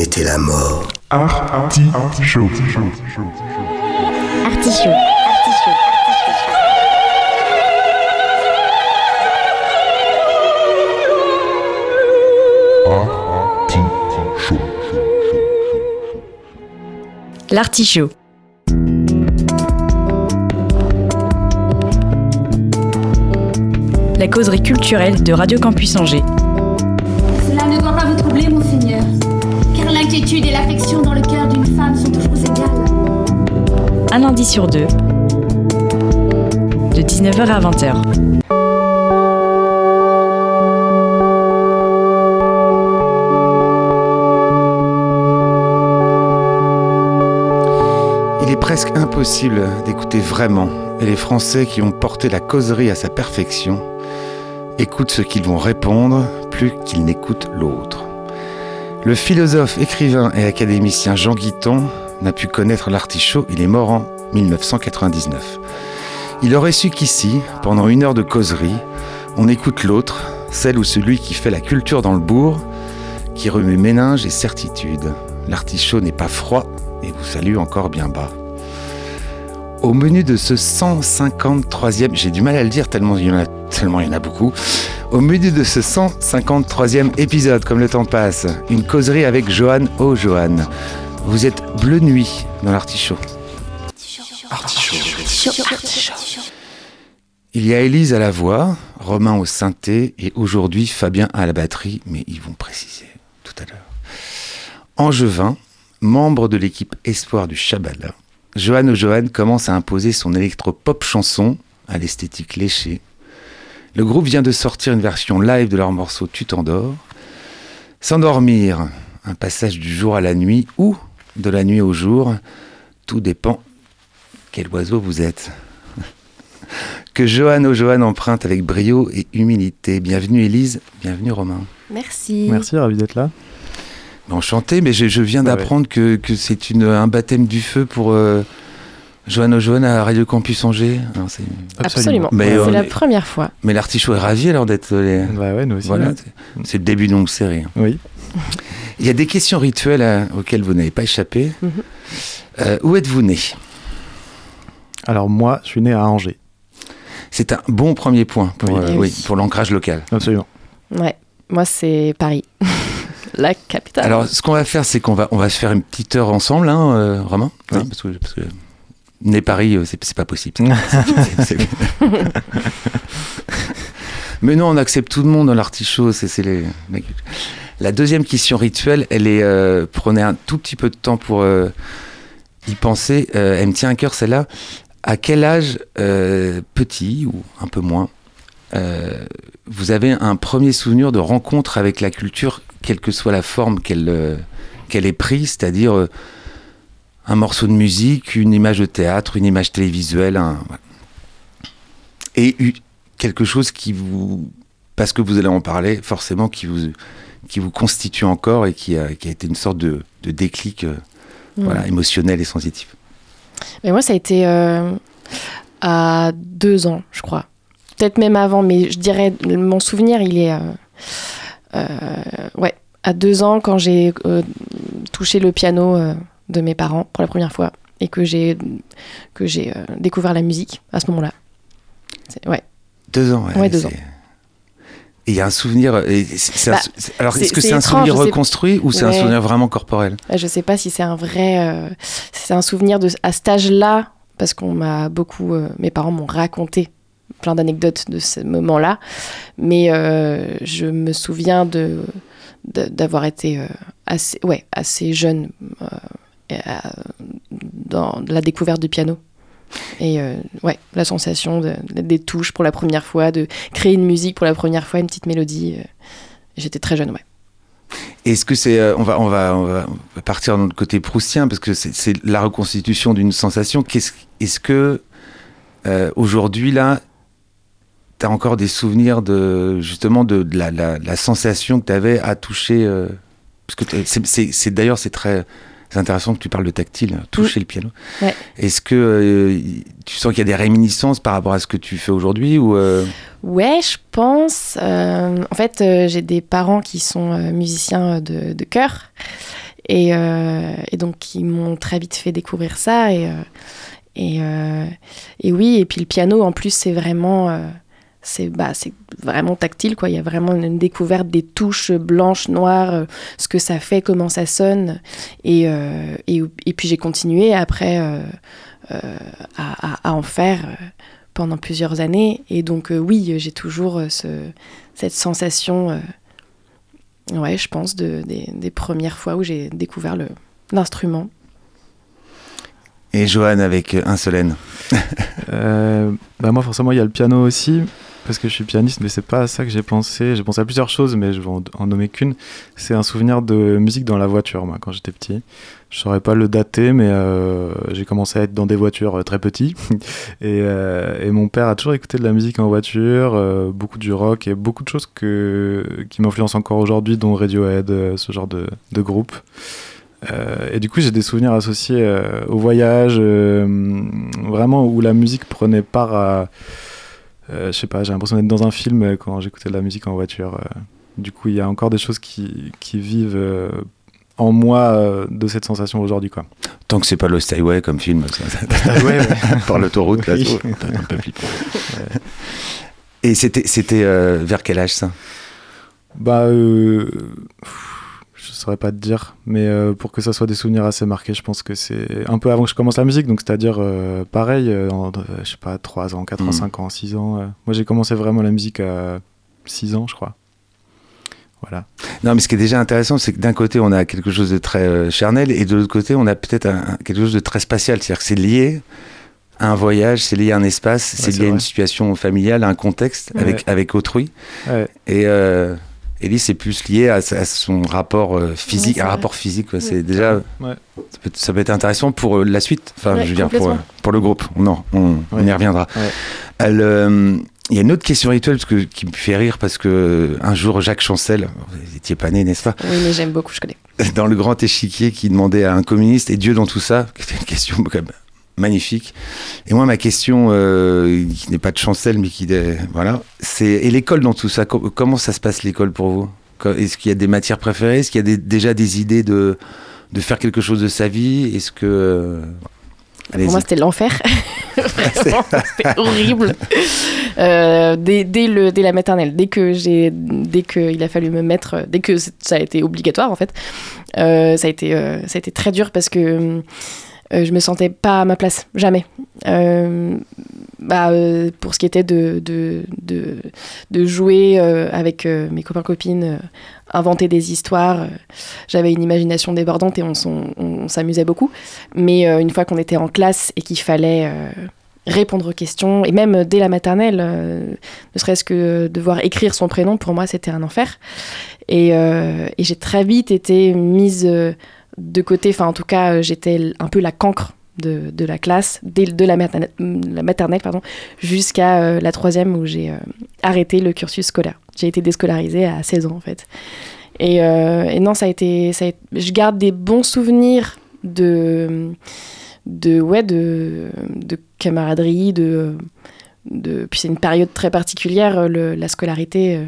n'était la mort. Artichaut. Artichaut. L'artichaut. La causerie culturelle de Radio Campus Angers. Sur deux. De 19h à 20h. Il est presque impossible d'écouter vraiment, et les Français qui ont porté la causerie à sa perfection écoutent ce qu'ils vont répondre plus qu'ils n'écoutent l'autre. Le philosophe, écrivain et académicien Jean Guiton n'a pu connaître l'artichaut, il est mort en 1999. Il aurait su qu'ici, pendant une heure de causerie, on écoute l'autre, celle ou celui qui fait la culture dans le bourg, qui remue méninge et certitude. L'artichaut n'est pas froid et vous salue encore bien bas. Au menu de ce 153e, j'ai du mal à le dire tellement il y en a, tellement il y en a beaucoup. Au menu de ce 153e épisode, comme le temps passe, une causerie avec Johan Oh Johan. Vous êtes bleu nuit dans l'artichaut. Il y a Élise à la voix, Romain au synthé et aujourd'hui Fabien à la batterie, mais ils vont préciser tout à l'heure. Angevin, membre de l'équipe Espoir du Chabala, Johan O'Johan commence à imposer son électro-pop chanson à l'esthétique léchée. Le groupe vient de sortir une version live de leur morceau Tu t'endors. S'endormir, un passage du jour à la nuit ou de la nuit au jour, tout dépend quel oiseau vous êtes. Que Johan O'Johan emprunte avec brio et humilité. Bienvenue Élise, bienvenue Romain. Merci. Merci, ravi d'être là. Enchanté, mais je, je viens Bah d'apprendre que, que c'est une- un baptême du feu pour euh, Johan O'Johan à Radio Campus Angers. Alors, c'est- Absolument. Mais C'est la est- première fois. Mais l'artichaut est ravi alors d'être. les- Bah ouais, nous aussi. Voilà, c'est- c'est le début d'une longue série. Oui. Il y a des questions rituelles euh, auxquelles vous n'avez pas échappé. Mhm. Euh, où êtes-vous né? Alors moi, je suis né à Angers. C'est un bon premier point pour, Oui. euh, oui, oui. pour l'ancrage local. Absolument. Ouais. Moi, c'est Paris. la capitale. Alors, ce qu'on va faire, c'est qu'on va, on va se faire une petite heure ensemble, hein, euh, Romain Oui. Hein, parce, que, parce que né Paris, euh, c'est pas possible. C'est- Mais non, on accepte tout le monde dans l'artichaut. C'est c'est les, les- La deuxième question rituelle, elle est. euh, prenez un tout petit peu de temps pour euh, y penser. Euh, elle me tient à cœur celle-là. À quel âge, euh, petit ou un peu moins, euh, vous avez un premier souvenir de rencontre avec la culture, quelle que soit la forme qu'elle euh, qu'elle ait prise, c'est-à-dire un morceau de musique, une image de théâtre, une image télévisuelle, un- voilà. et quelque chose qui vous, parce que vous allez en parler, forcément, qui vous, qui vous constitue encore et qui a, qui a été une sorte de, de déclic Mm. voilà, émotionnel et sensitif. Mais moi, ça a été euh, à deux ans, je crois. Peut-être même avant, mais je dirais, mon souvenir, il est. euh, euh, ouais, à deux ans, quand j'ai touché le piano de mes parents pour la première fois et que j'ai que j'ai découvert la musique à ce moment-là. Ouais. Deux ans. Ouais, deux c'est- ans. Il y a un souvenir. et un Bah, alors, est-ce que c'est un souvenir sais- reconstruit ou c'est un souvenir vraiment corporel? Je sais pas si c'est un vrai. euh, c'est un souvenir de, à cet âge-là, parce qu'on m'a beaucoup. euh, mes parents m'ont raconté plein d'anecdotes de ce moment-là. Mais euh, je me souviens de, d'avoir été assez, ouais, assez jeune dans la découverte du piano. Et euh, ouais, la sensation de- des touches pour la première fois, de créer une musique pour la première fois, une petite mélodie. euh, J'étais très jeune, ouais. Est-ce que c'est. euh, on, va, on, va, on va partir dans le côté proustien parce que c'est la reconstitution d'une sensation. Qu'est-ce- Est-ce que aujourd'hui, là, tu as encore des souvenirs de justement de, la, sensation que tu avais à toucher Parce que t'es- c'est- d'ailleurs, c'est intéressant que tu parles de tactile, toucher le piano. Ouais. Est-ce que euh, tu sens qu'il y a des réminiscences par rapport à ce que tu fais aujourd'hui ou euh, Ouais, je pense. euh, en fait, j'ai des parents qui sont musiciens de, de chœur. Et, et donc, ils m'ont très vite fait découvrir ça. Et, et, et oui, et puis le piano, en plus, c'est vraiment, c'est bah, c'est vraiment tactile. Quoi. Il y a vraiment une découverte des touches blanches, noires, euh, ce que ça fait, comment ça sonne. Et, euh, et, et puis j'ai continué après euh, euh, à, à- à en faire pendant plusieurs années. Et donc, euh, oui, j'ai toujours ce, cette sensation, euh, ouais, je pense, de, des, des premières fois où j'ai découvert le- l'instrument. Et Johan avec Insolène. Euh, bah moi, forcément, il y a le piano aussi, parce que je suis pianiste, mais c'est pas à ça que j'ai pensé. J'ai pensé à plusieurs choses, mais je vais en, nommer qu'une. C'est un souvenir de musique dans la voiture, moi, quand j'étais petit. Je saurais pas le dater, mais euh, j'ai commencé à être dans des voitures euh, très petits. et, euh, et mon père a toujours écouté de la musique en voiture, beaucoup du rock et beaucoup de choses que, qui m'influencent encore aujourd'hui, dont Radiohead, ce genre de, groupe. Et du coup, j'ai des souvenirs associés euh, au voyage, vraiment où la musique prenait part à. Euh, je sais pas, j'ai l'impression d'être dans un film euh, quand j'écoutais de la musique en voiture. euh. Du coup, il y a encore des choses qui, qui vivent en moi euh, de cette sensation aujourd'hui, quoi. Tant que c'est pas Lost Highway comme film, ça, ça- ouais, ouais. par l'autoroute, là, c'est un peu flippant. Et c'était, c'était euh, vers quel âge ça? Bah, euh, pff, saurais pas te dire, mais euh, pour que ça soit des souvenirs assez marqués, je pense que c'est un peu avant que je commence la musique, donc c'est-à-dire euh, pareil, euh, en, je sais pas, 3 ans, 4 ans, Mhm. 5 ans, 6 ans. Moi j'ai commencé vraiment la musique à 6 ans, je crois. Voilà. Non, mais ce qui est déjà intéressant, c'est que d'un côté, on a quelque chose de très euh, charnel, et de l'autre côté, on a peut-être quelque chose de très spatial. C'est-à-dire que c'est lié à un voyage, c'est lié à un espace, c'est c'est lié à une situation familiale, à un contexte Ouais. avec, avec autrui. Ouais. Et euh, Ellie, c'est plus lié à, son rapport euh, physique, Ouais, un vrai. rapport physique. C'est déjà, Ouais. ça, peut, ça peut être intéressant pour euh, la suite. Enfin, Ouais, je veux dire, pour, euh, pour le groupe. Non, on, y reviendra. Elle, euh, Il y a une autre question rituelle parce que, qui me fait rire parce que un jour, Jacques Chancel, vous n'étiez pas né, n'est-ce pas Oui, mais j'aime beaucoup, je connais. dans le grand échiquier qui demandait à un communiste et Dieu dans tout ça, qui était une question quand même magnifique. Et moi, ma question, euh, qui n'est pas de chancel, mais qui est, voilà, c'est et l'école dans tout ça. co- comment ça se passe l'école pour vous? Est-ce qu'il y a des matières préférées? Est-ce qu'il y a des- déjà des idées de de faire quelque chose de sa vie? Est-ce que euh. Pour moi, c'était l'enfer. C'était horrible. Euh, dès, dès le, dès la maternelle, dès que j'ai, dès qu'il a fallu me mettre, dès que ça a été obligatoire en fait, euh, ça a été, euh, ça a été très dur parce que euh, je me sentais pas à ma place, jamais. Euh, bah, euh, pour ce qui était de, de, de, jouer euh, avec mes copains copines, euh, inventer des histoires, j'avais une imagination débordante et on, s'amusait beaucoup. Mais une fois qu'on était en classe et qu'il fallait répondre aux questions, et même dès la maternelle, ne serait-ce que devoir écrire son prénom, pour moi, c'était un enfer. Et, j'ai très vite été mise de côté, enfin en tout cas, euh, j'étais un peu la cancre de, de la classe, de la maternelle, la maternelle pardon, jusqu'à euh, la troisième où j'ai euh, arrêté le cursus scolaire. J'ai été déscolarisée à 16 ans en fait. Et, non, ça a été, je garde des bons souvenirs de, de ouais, de, de camaraderie, de, de, puis c'est une période très particulière, la scolarité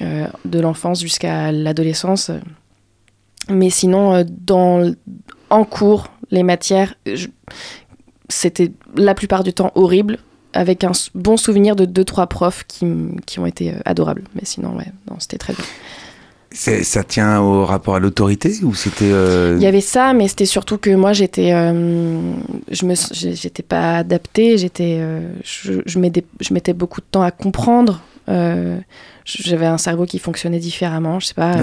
de l'enfance jusqu'à l'adolescence. Mais sinon, euh, dans, en cours, les matières, c'était la plupart du temps horrible, avec un bon souvenir de deux trois profs qui, qui ont été euh, adorables. Mais sinon, ouais, non, c'était très bien. Ça tient au rapport à l'autorité ou c'était euh, Il y avait ça, mais c'était surtout que moi, j'étais, euh, je me, j'étais pas adaptée. J'étais, euh, je, je mettais, je mettais beaucoup de temps à comprendre. J'avais un cerveau qui fonctionnait différemment, je sais pas.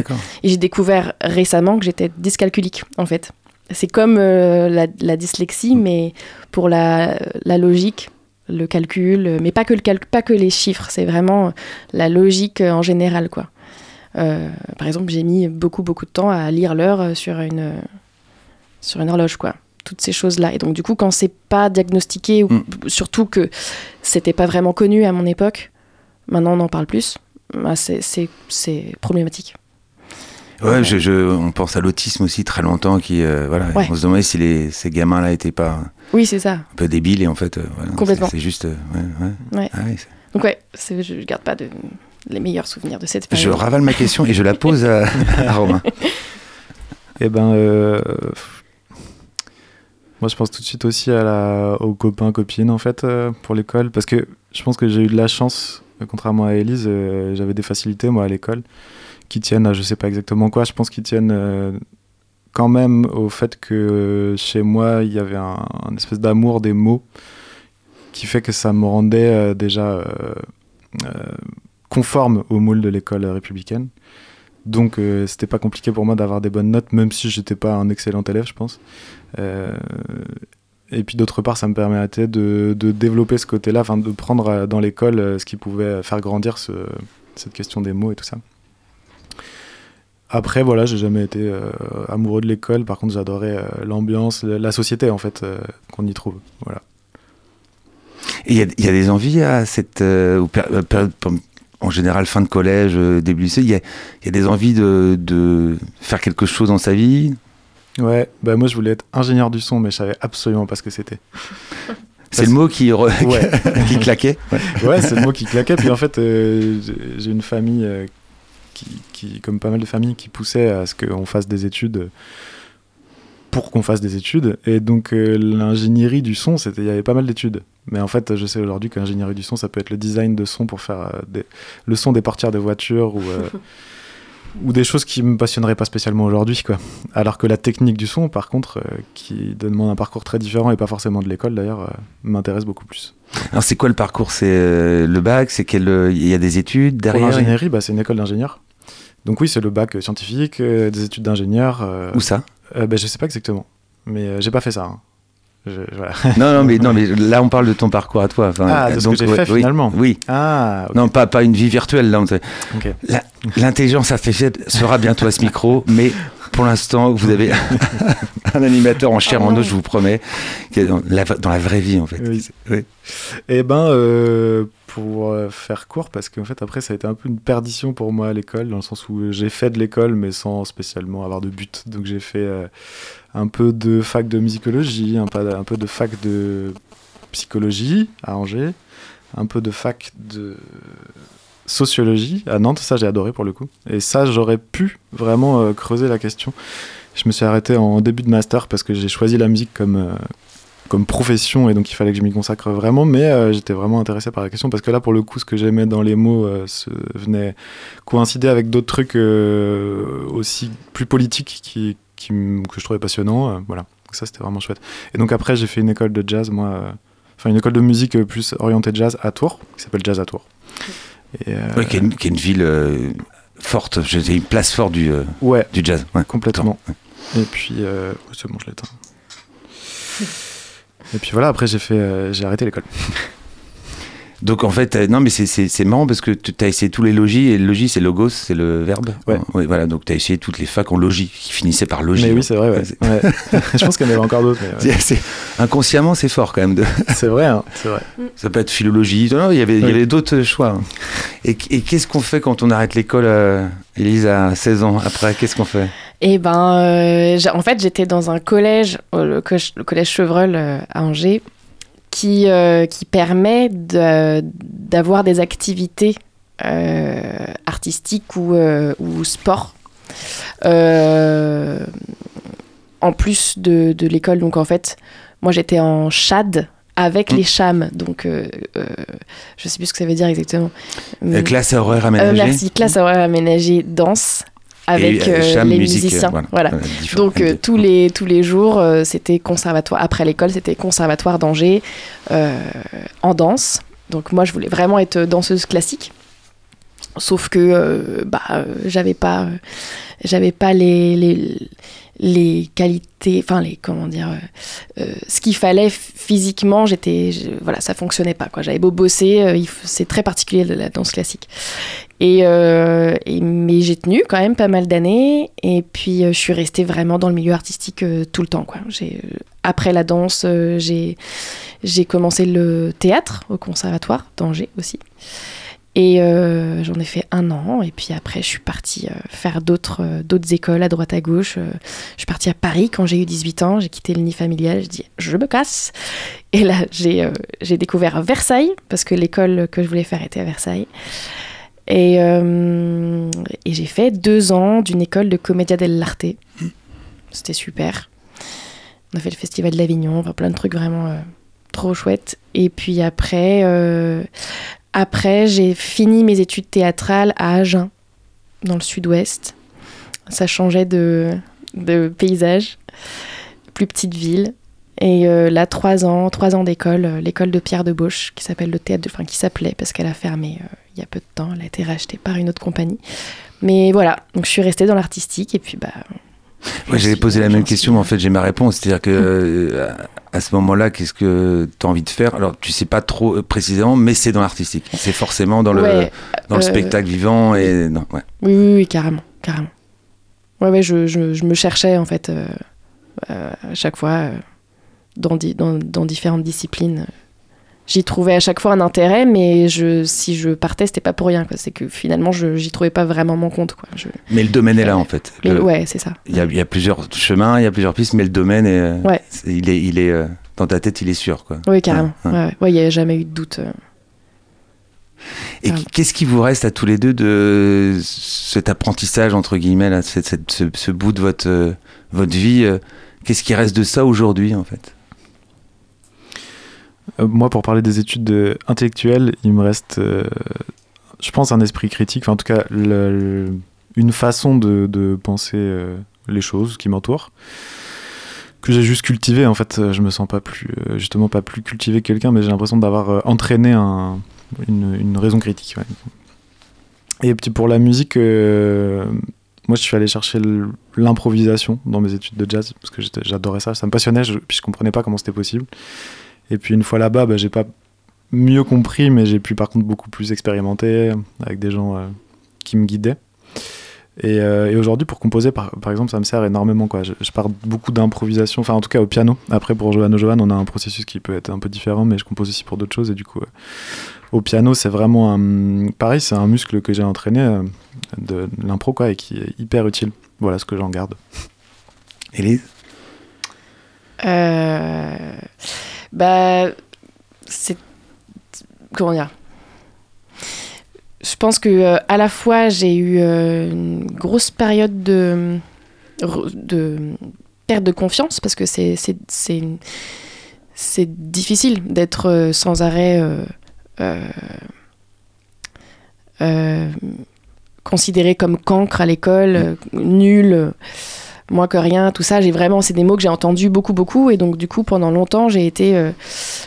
Et j'ai découvert récemment que j'étais dyscalculique, en fait. C'est comme euh, la, la dyslexie, mais pour la, la logique, le calcul, mais pas que, le calcul, pas que les chiffres, c'est vraiment la logique en général, quoi. Euh, par exemple, j'ai mis beaucoup, beaucoup de temps à lire l'heure sur une, sur une horloge, quoi. Toutes ces choses-là. Et donc, du coup, quand c'est pas diagnostiqué, ou Mm. surtout que c'était pas vraiment connu à mon époque, maintenant on en parle plus, bah, c'est- problématique. Ouais, je, je- on pense à l'autisme aussi très longtemps, qui euh, voilà, Ouais. on se demandait si les, ces gamins-là étaient pas Oui, c'est ça. un peu débiles et en fait, euh, voilà, Complètement. c'est juste, euh, ouais, ouais. Ouais. Ah Donc ouais, je garde pas de, les meilleurs souvenirs de cette Je période. ravale ma question et je la pose à, à Romain. Eh ben, euh, moi je pense tout de suite aussi à la, aux copains, copines en fait, euh, pour l'école, parce que je pense que j'ai eu de la chance, contrairement à Elise, euh, j'avais des facilités moi à l'école, qui tiennent à je sais pas exactement quoi, je pense qu'ils tiennent euh, quand même au fait que euh, chez moi il y avait un, espèce d'amour des mots qui fait que ça me rendait euh, déjà euh, euh, conforme au moule de l'école républicaine. Donc euh, c'était pas compliqué pour moi d'avoir des bonnes notes, même si j'étais pas un excellent élève, je pense. Euh, et puis d'autre part, ça me permettait de, de développer ce côté-là, de prendre euh, dans l'école euh, ce qui pouvait faire grandir ce- cette question des mots et tout ça. Après, voilà, j'ai jamais été euh, amoureux de l'école. Par contre, j'adorais l'ambiance, la société en fait qu'on y trouve. Voilà. Il y, a- des envies à cette période, en général fin de collège, début lycée. Il y y a des envies de, de faire quelque chose dans sa vie? Ouais, bah moi je voulais être ingénieur du son, mais je savais absolument pas ce que c'était. C'est le mot qui, re- Ouais. qui claquait. Ouais, c'est le mot qui claquait. Puis en fait, euh, j'ai- une famille euh, qui, qui, comme pas mal de familles, qui poussait à ce qu'on fasse des études euh, pour qu'on fasse des études. Et donc euh, l'ingénierie du son, c'était, il y avait pas mal d'études. Mais en fait, je sais aujourd'hui que l'ingénierie du son, ça peut être le design de son pour faire euh, des- le son des portières de voitures ou euh, ou des choses qui me passionneraient pas spécialement aujourd'hui, quoi. Alors que la technique du son, par contre, euh, qui demande un parcours très différent et pas forcément de l'école d'ailleurs, euh, m'intéresse beaucoup plus. Alors c'est quoi le parcours? C'est euh, le bac? C'est quel euh, Il y a des études Pour derrière? l'ingénierie, bah, c'est une école d'ingénieur. Donc oui, c'est le bac scientifique, des études d'ingénieur. Où ça? bah, je sais pas exactement, mais j'ai pas fait ça. hein. Je- voilà. Non, non, mais non, mais là on parle de ton parcours à toi. Enfin, Ah, de ce que j'ai fait, oui, finalement. Oui. Ah. Non, pas, pas une vie virtuelle. Là, L'intelligence artificielle sera bientôt à ce micro, mais pour l'instant, vous avez un animateur en chair en non. os, je vous promets, qui est dans la, dans la vraie vie en fait. Oui. Oui. Et ben, euh, pour euh, faire court, parce qu'en fait, après, ça a été un peu une perdition pour moi à l'école, dans le sens où j'ai fait de l'école, mais sans spécialement avoir de but. Donc j'ai fait euh, un peu de fac de musicologie, un peu, de fac de psychologie à Angers, un peu de fac de sociologie à Nantes, ça j'ai adoré pour le coup. Et ça, j'aurais pu vraiment euh, creuser la question. Je me suis arrêté en début de master parce que j'ai choisi la musique comme, euh, comme profession et donc il fallait que je m'y consacre vraiment, mais euh, j'étais vraiment intéressé par la question parce que là, pour le coup, ce que j'aimais dans les mots se- venait coïncider avec d'autres trucs aussi plus politiques qui, qui que je trouvais passionnants. euh, voilà, donc ça c'était vraiment chouette. Et donc après, j'ai fait une école de jazz, moi, euh, enfin une école de musique euh, plus orientée jazz à Tours, qui s'appelle Jazz à Tours. Et, Ouais, qui, est une, qui est une ville forte, j'ai une place forte du, ouais, du jazz. ouais. complètement. Et puis, euh, c'est bon, je l'éteins. Et puis voilà, après j'ai fait, euh, j'ai arrêté l'école. Donc en fait, euh, non mais c'est- marrant parce que tu as essayé tous les logis, et le logis c'est logos, c'est le verbe. Ouais. voilà, donc tu as essayé toutes les facs en logis, qui finissaient par logis. Mais oui, c'est vrai, ouais. Je pense qu'il y en avait encore d'autres. inconsciemment, c'est fort quand même. De, C'est vrai, hein, c'est vrai. ça peut être philologie. Non, il y avait, Oui. d'autres choix. hein. Et, et qu'est-ce qu'on fait quand on arrête l'école, euh, Élise, à 16 ans Après, qu'est-ce qu'on fait? Et ben, euh, en fait, j'étais dans un collège, euh, le, co- le collège Chevreul euh, à Angers, qui, euh, qui permet de- d'avoir des activités euh, artistiques ou, euh, ou sport. Euh, en plus de, de l'école, donc en fait, moi j'étais en chad avec Mm. les chams, donc euh, euh, je sais plus ce que ça veut dire exactement. Euh, Classe à horaire aménagée merci, classe horaire aménagée, danse avec et, euh, euh, cham, les musique, euh, musiciens. voilà. Donc tous les tous les jours, c'était conservatoire. Après l'école, c'était conservatoire d'Angers en danse. Donc moi, je voulais vraiment être danseuse classique. Sauf que euh, bah euh, j'avais pas euh, j'avais pas les, les les qualités, enfin les comment dire, ce qu'il fallait physiquement. J'étais voilà, ça fonctionnait pas quoi. J'avais beau bosser, c'est très particulier de la danse classique. Euh, mais j'ai tenu quand même pas mal d'années et puis euh, je suis restée vraiment dans le milieu artistique euh, tout le temps quoi. Après la danse, j'ai commencé le théâtre au conservatoire d'Angers aussi. Et j'en ai fait un an et puis après je suis partie faire d'autres d'autres écoles à droite à gauche. Je suis partie à Paris quand j'ai eu 18 ans, j'ai quitté le nid familial, je dis je me casse. Et là j'ai découvert Versailles parce que l'école que je voulais faire était à Versailles. Et, euh, et j'ai fait deux ans d'une école de commedia dell'arte C'était super. On a fait le festival de l'Avignon, plein de trucs vraiment euh, trop chouettes. Et puis après, euh, après j'ai fini mes études théâtrales à Agen, dans le sud-ouest. Ça changeait de, de paysage, plus petite ville. Et là, trois ans, trois ans d'école, l'école de Pierre de Bauche, qui qui s'appelait parce qu'elle a fermé il y a peu de temps. Elle a été rachetée par une autre compagnie. Mais voilà, donc je suis restée dans l'artistique et puis bah. Ouais, j'allais poser la même question, mais en fait, j'ai ma réponse. C'est-à-dire que euh, à ce moment-là, qu'est-ce que tu as envie de faire? Alors, tu sais pas trop euh, précisément, mais c'est dans l'artistique. C'est forcément dans le, Ouais, dans le euh, spectacle vivant et non, ouais. Oui, oui, oui, carrément, carrément. Ouais, ouais, je, je, je me cherchais en fait euh, à chaque fois dans, di- dans, dans différentes disciplines. J'y trouvais à chaque fois un intérêt, mais je, si je partais, c'était pas pour rien. C'est que finalement, je j'y trouvais pas vraiment mon compte. Quoi. Je- Mais le domaine est là, en fait. Le- ouais, c'est ça. Il y, a, il y a plusieurs chemins, il y a plusieurs pistes, mais le domaine est, Ouais. il est, il est euh, dans ta tête, il est sûr, quoi. Oui, carrément. Ouais, il n'y a jamais eu de doute. euh. Et qu'est-ce qui vous reste à tous les deux de cet apprentissage, entre guillemets, là, cette- cette- ce, ce bout de votre, euh, votre vie Qu'est-ce qui reste de ça aujourd'hui, en fait? Moi, pour parler des études euh, intellectuelles, il me reste, euh, je pense, un esprit critique. Enfin, en tout cas, une façon de, penser euh, les choses qui m'entourent que j'ai juste cultivé. En fait, euh, je me sens pas plus, euh, justement, pas plus cultivé que quelqu'un, mais j'ai l'impression d'avoir euh, entraîné un- une, raison critique. Et puis pour la musique, euh, moi, je suis allé chercher l'improvisation dans mes études de jazz parce que j'adorais ça, ça me passionnait, puis je comprenais pas comment c'était possible. Et puis une fois là-bas, bah, j'ai pas mieux compris, mais j'ai pu par contre beaucoup plus expérimenter avec des gens euh, qui me guidaient. Et, euh, et aujourd'hui, pour composer, par, par exemple, ça me sert énormément. Quoi. Je, je pars beaucoup d'improvisation, enfin en tout cas au piano. Après, pour Johan Johan, on a un processus qui peut être un peu différent, mais je compose aussi pour d'autres choses. Et du coup, euh, au piano, c'est vraiment un... Pareil, c'est un muscle que j'ai entraîné euh, de, l'impro, quoi, et qui est hyper utile. Voilà ce que j'en garde. Élise? Euh, bah, c'est comment dire? Je pense que euh, à la fois j'ai eu euh, une grosse période de de perte de confiance parce que c'est c'est c'est c'est difficile d'être euh, sans arrêt considéré comme cancre à l'école, euh, nul. Moins que rien, tout ça, j'ai vraiment, c'est des mots que j'ai entendus beaucoup, beaucoup, et donc du coup, pendant longtemps, j'ai été, euh,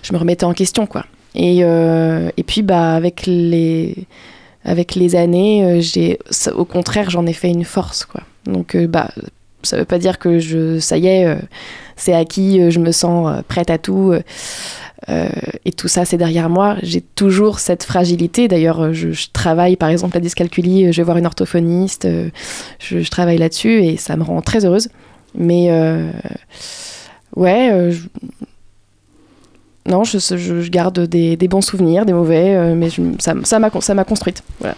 je me remettais en question, quoi. Et, euh, et puis, bah, avec les, avec les années, euh, j'ai, au contraire, j'en ai fait une force, quoi. Donc, euh, bah, ça veut pas dire que je, ça y est, c'est acquis, je me sens prête à tout. Euh, et tout ça, c'est derrière moi. J'ai toujours cette fragilité. D'ailleurs, euh, je, je travaille, par exemple, la dyscalculie. euh, Je vais voir une orthophoniste. je, je travaille là-dessus et ça me rend très heureuse. Mais euh, ouais, je- non, je, garde des, des bons souvenirs, des mauvais, mais ça m'a ça m'a construite. Voilà.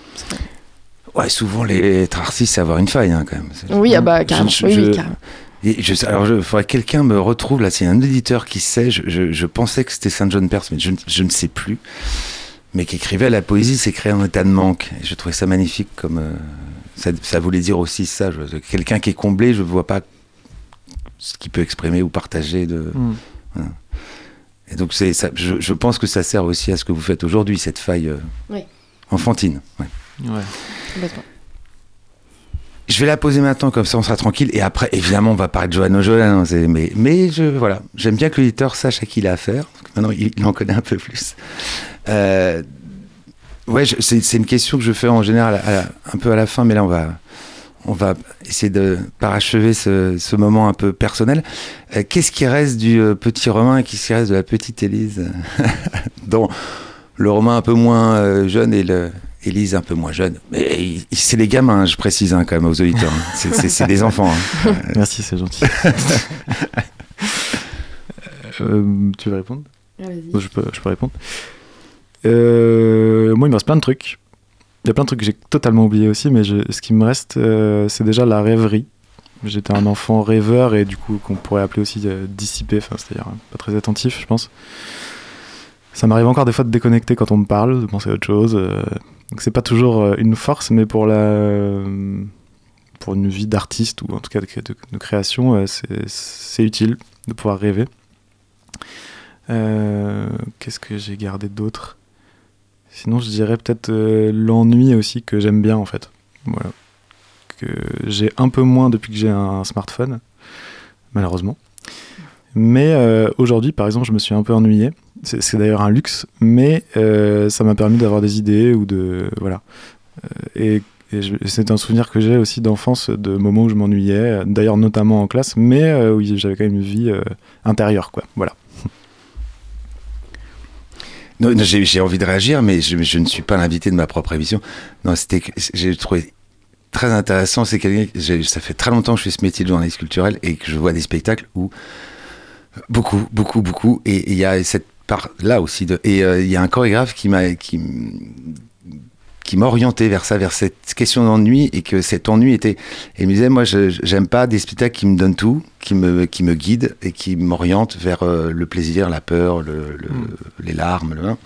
Ouais, souvent, les être artiste, c'est avoir une faille, hein, quand même. Oui, ah bah carrément. oui, oui, carrément. Et je, alors, il faudrait que quelqu'un me retrouve là. C'est un auditeur qui sait. Je, je- je pensais que c'était Saint John Perse, mais je, ne- je ne sais plus. Mais qui écrivait la poésie, c'est créer un état de manque. Et je trouvais ça magnifique. Comme euh, ça, ça voulait dire aussi ça. Quelqu'un qui est comblé, je ne vois pas ce qu'il peut exprimer ou partager de. Et donc c'est ça. Je, je pense que ça sert aussi à ce que vous faites aujourd'hui, cette faille euh, Oui. enfantine. ouais. Ouais. Je vais la poser maintenant, comme ça on sera tranquille. Et après, évidemment, on va parler de Johanno Jolan. c'est- Mais, mais je, voilà, j'aime bien que l'auditeur sache à qui il a affaire. Maintenant, il, en connaît un peu plus. Euh, ouais, c'est une question que je fais en général un peu à la fin, mais là, on va, on va essayer de parachever ce, moment un peu personnel. Euh, Qu'est-ce qui reste du euh, petit Romain et qu'est-ce qui reste de la petite Élise Dont le Romain un peu moins jeune et le, Élise un peu moins jeune. Mais c'est les gamins, je précise hein, quand même aux auditeurs. hein. C'est- des enfants. hein. Merci, c'est gentil. Euh, tu veux répondre? Je peux, je peux répondre. Euh, moi, il me reste plein de trucs. Il y a plein de trucs que j'ai totalement oubliés aussi, mais je- ce qui me reste, euh, c'est déjà la rêverie. J'étais un enfant rêveur et du coup, qu'on pourrait appeler aussi euh, dissipé, enfin, c'est-à-dire euh, pas très attentif, je pense. Ça m'arrive encore des fois de déconnecter quand on me parle, de penser à autre chose. Euh, donc, c'est pas toujours euh, une force, mais pour la. pour une vie d'artiste ou en tout cas de, création, euh, c'est- utile de pouvoir rêver. Euh, Qu'est-ce que j'ai gardé d'autre? Sinon, je dirais peut-être euh, l'ennui aussi que j'aime bien en fait. Voilà. Que j'ai un peu moins depuis que j'ai un smartphone, malheureusement. Mais euh, aujourd'hui, par exemple, je me suis un peu ennuyé. C'est d'ailleurs un luxe, mais euh, ça m'a permis d'avoir des idées ou de voilà. Euh, et c'est un souvenir que j'ai aussi d'enfance, de moments où je m'ennuyais, d'ailleurs notamment en classe, mais où j'avais quand même une vie intérieure, quoi. Voilà. Non, j'ai envie de réagir, mais je, ne suis pas l'invité de ma propre émission. Non, c'était j'ai trouvé très intéressant. C'est quelqu'un. Ça fait très longtemps que je fais ce métier de journaliste culturel et que je vois des spectacles où beaucoup, beaucoup, beaucoup. Et il y a cette part là aussi de. Et euh, il y a un chorégraphe qui m'a qui qui m'a orienté vers ça, vers cette question d'ennui et que cet ennui était. Et il me disait, moi, je j'aime pas des spectacles qui me donnent tout, qui me qui me guident et qui m'orientent vers euh, le plaisir, la peur, le, le- les larmes, le,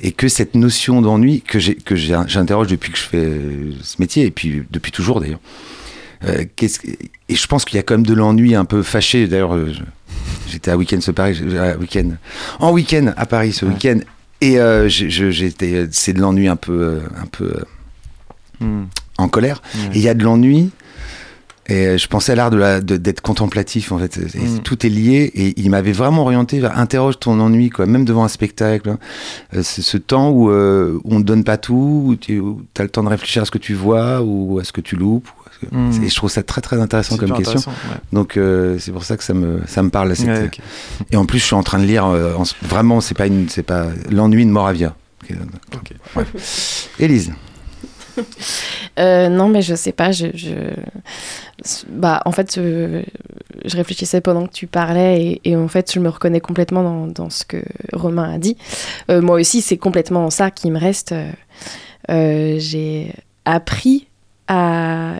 et que cette notion d'ennui que j'ai que j'interroge depuis que je fais euh, ce métier et puis depuis toujours d'ailleurs. Euh, et je pense qu'il y a quand même de l'ennui un peu fâché. D'ailleurs, euh, j'étais à week-end ce Paris, week-end, en week-end à Paris ce Ouais. week-end, et euh, j'étais, c'est de l'ennui un peu, un peu Hmm. en colère. Et il y a de l'ennui. Et je pensais à l'art de la- de- d'être contemplatif en fait. Et Mm. Tout est lié et il m'avait vraiment orienté vers interroge ton ennui quoi, même devant un spectacle. hein. Euh, c'est ce temps où, euh, où on ne donne pas tout, où tu as le temps de réfléchir à ce que tu vois ou à ce que tu loupes. ou Et je trouve ça très très intéressant comme question. intéressant, ouais. Donc euh, c'est pour ça que ça me ça me parle. cette- Ouais, ok. Et en plus je suis en train de lire euh, en vraiment c'est pas une c'est pas l'ennui de Moravia. Ok, Ok. ouais. Élise. Euh, non, mais je sais pas. Je, je- Bah, en fait, euh, je réfléchissais pendant que tu parlais et, et en fait, je me reconnais complètement dans, dans ce que Romain a dit. Euh, moi aussi, c'est complètement ça qui me reste. Euh, J'ai appris à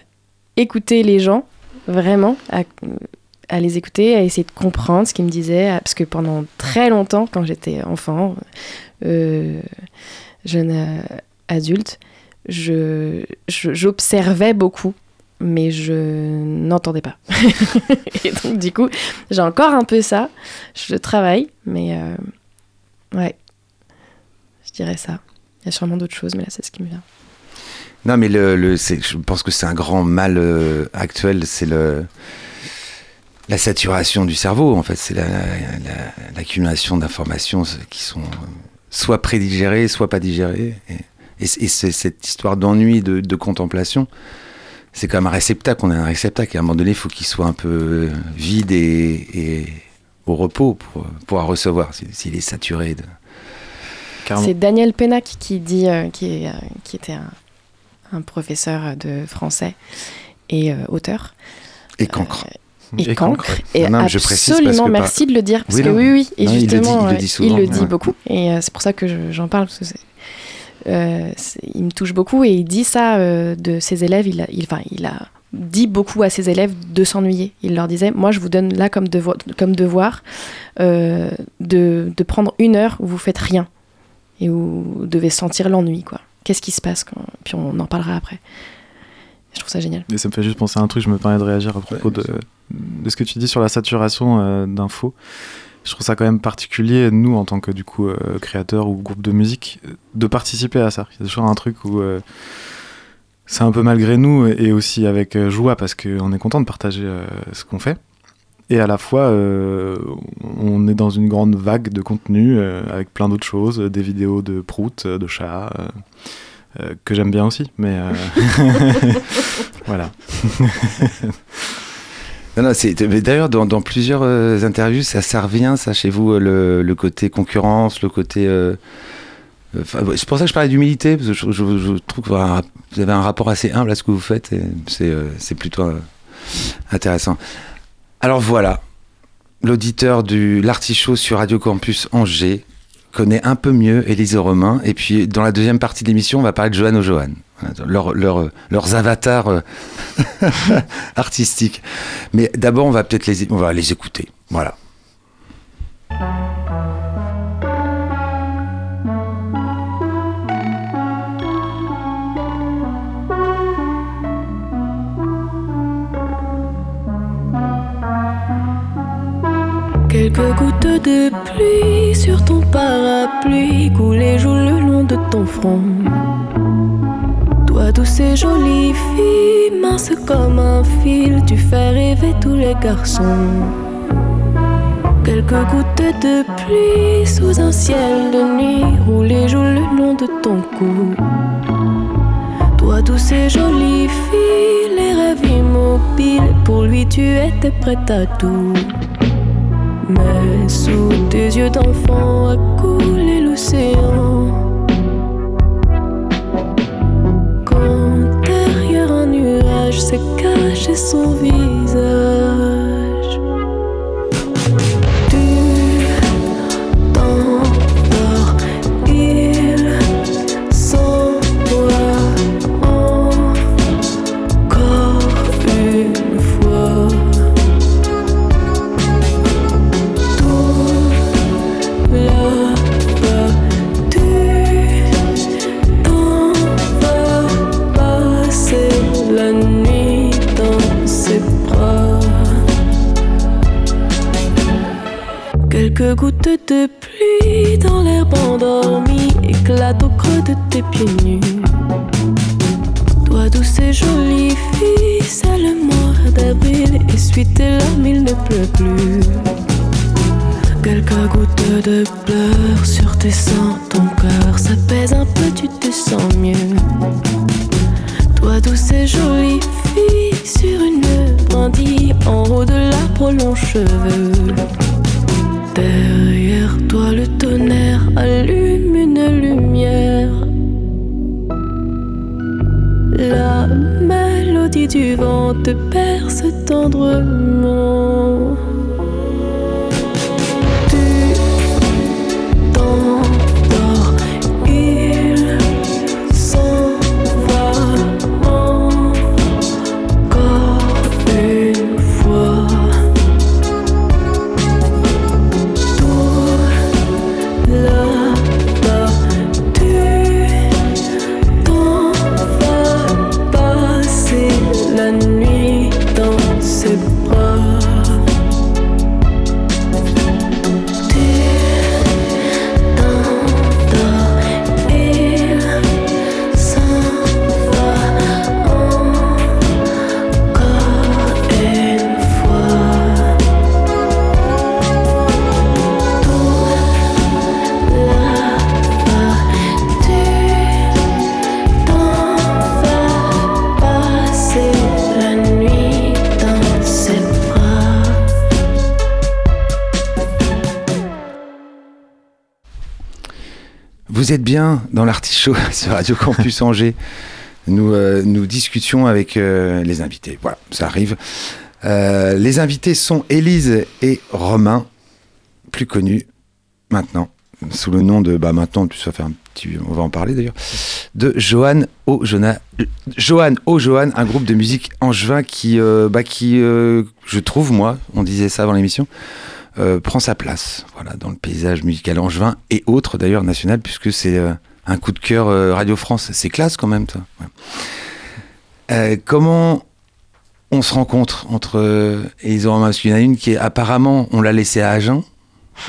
écouter les gens, vraiment, à, les écouter, à essayer de comprendre ce qu'ils me disaient. Parce que pendant très longtemps, quand j'étais enfant, euh, jeune euh, adulte, je, je- j'observais beaucoup, mais je n'entendais pas. et donc, du coup, j'ai encore un peu ça. Je travaille, mais euh, ouais, je dirais ça. Il y a sûrement d'autres choses, mais là, c'est ce qui me vient. Non, mais le, le- je pense que c'est un grand mal euh, actuel, c'est le la saturation du cerveau. En fait, c'est la- la- l'accumulation d'informations qui sont euh, soit prédigérées, soit pas digérées. Et, et c'est- et c'est cette histoire d'ennui, de, de contemplation, c'est comme un réceptacle. On a un réceptacle. Et à un moment donné, il faut qu'il soit un peu vide et, et au repos pour pouvoir recevoir. S'il est saturé de. C'est Daniel Pénac qui dit, euh, qui, euh, qui était un, un professeur de français et euh, auteur. Et cancre. Et, Et cancre. Et Non, mais je précise parce absolument, par- merci de le dire. Parce Oui, que non. oui, oui. Et Non, il le dit- justement, il le euh, dit souvent, il le dit ouais. beaucoup. Et euh, c'est pour ça que je- j'en parle. Parce que euh, il me touche beaucoup et il dit ça euh, de ses élèves. Il a, il, enfin, il a dit beaucoup à ses élèves de s'ennuyer. Il leur disait Moi, je vous donne là comme, devo- comme devoir euh, de, de prendre une heure où vous faites rien et où vous devez sentir l'ennui. quoi. Qu'est-ce qui se passe quand... Puis on en parlera après. Je trouve ça génial. Et ça me fait juste penser à un truc, je me permets de réagir à propos Ouais, de, de ce que tu dis sur la saturation euh, d'infos. Je trouve ça quand même particulier, nous, en tant que du coup euh, créateurs ou groupe de musique, de participer à ça. Il y a toujours un truc où euh, c'est un peu malgré nous et aussi avec joie parce qu'on est content de partager euh, ce qu'on fait. Et à la fois, euh, on est dans une grande vague de contenu euh, avec plein d'autres choses, des vidéos de prout, de chats, euh, euh, que j'aime bien aussi, mais euh, voilà. Non, non, c'est, d'ailleurs, dans, plusieurs euh, interviews, ça, ça revient, ça, chez vous, euh, le, côté concurrence, le côté. euh, euh, c'est pour ça que je parlais d'humilité, parce que je, trouve que vous avez un rapport assez humble à ce que vous faites, et c'est, euh, plutôt euh, intéressant. Alors voilà, l'auditeur du L'Artichaut sur Radio Campus Angers connaît un peu mieux Élise Romain, et puis dans la deuxième partie de l'émission, on va parler de Johan Johan, leur, leur, leurs avatars euh, artistiques. Mais d'abord, on va peut-être les, les écouter. Voilà. De pluie sur ton parapluie coulent jouent le long de ton front. Toi, douce et jolie fille, mince comme un fil, tu fais rêver tous les garçons. Quelques gouttes de pluie sous un ciel de nuit roulent jouent le long de ton cou. Toi, douce et jolie fille, les rêves immobiles, pour lui tu étais prête à tout. Mais sous tes yeux d'enfant a coulé l'océan. Quand derrière un nuage s'est caché son visage. Quelques gouttes de pluie dans l'herbe endormie éclatent au creux de tes pieds nus. Toi, douce et jolie fille, c'est le mois d'avril, essuie tes larmes, il ne pleut plus. Quelques gouttes de pleurs sur tes seins, ton cœur s'apaise un peu, tu te sens mieux. Toi, douce et jolie fille, sur une brindille, en haut de l'arbre aux longs cheveux. Te perce tendrement. Vous êtes bien dans l'artichaut sur Radio Campus Angers. Nous, euh, nous discutions avec euh, les invités. Voilà, ça arrive. Euh, les invités sont Élise et Romain, plus connus maintenant sous le nom de bah maintenant tu vas faire un petit on va en parler d'ailleurs de Johan O Johan O Johan un groupe de musique angevin qui bah qui je trouve moi on disait ça avant l'émission euh, prend sa place voilà, dans le paysage musical angevin et autres d'ailleurs national, puisque c'est euh, un coup de cœur euh, Radio France. C'est classe quand même, ça. Ouais. Euh, comment on se rencontre entre euh, et Romain Parce qu'il y en a une qui est apparemment, on l'a laissée à Agen?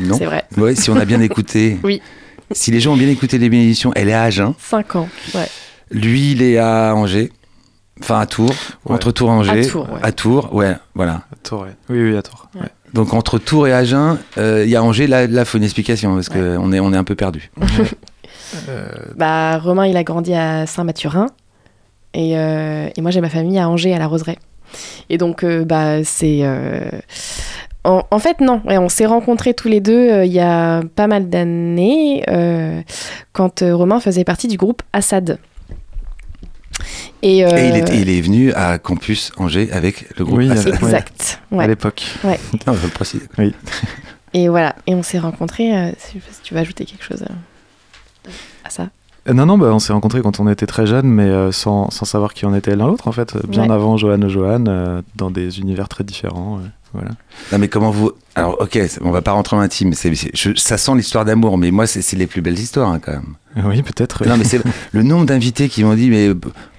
non C'est vrai. Ouais, si on a bien écouté. Oui. Si les gens ont bien écouté les émissions, elle est à Agen. 5 ans, ouais. Lui, il est à Angers. Enfin, à Tours. Ouais. Entre Tours et Angers. À Tours, ouais. À Tours, ouais, voilà. À Tours, ouais. Oui, oui, à Tours. Ouais. Ouais. Donc entre Tours et Agen, euh, il y a Angers, là, il faut une explication parce qu'on est, on est un peu perdu. Euh, Bah, Romain, il a grandi à Saint-Mathurin. Et, euh, et moi, j'ai ma famille à Angers, à la Roseraie. Et donc, euh, bah, c'est. euh, En, en fait, non. Ouais, on s'est rencontrés tous les deux euh, il y a pas mal d'années, euh, quand euh, Romain faisait partie du groupe Assad. Et, euh, Et il est, il est venu à Campus Angers avec le groupe Oui, Assad. avec- Exact. À Ouais. l'époque. Non, je le précise. Et voilà. Et on s'est rencontrés. euh, si si tu veux ajouter quelque chose euh, à ça. Euh, Non, non, bah, on s'est rencontrés quand on était très jeunes, mais euh, sans, sans savoir qui on était l'un l'autre, en fait. Bien Ouais. avant Johan et Johan, euh, dans des univers très différents. Euh, voilà. Non, mais comment vous. Alors, ok, on va pas rentrer en intime. je- ça sent l'histoire d'amour, mais moi, c'est les plus belles histoires, hein, quand même. Oui, peut-être. oui. Non, mais c'est le nombre d'invités qui m'ont dit, mais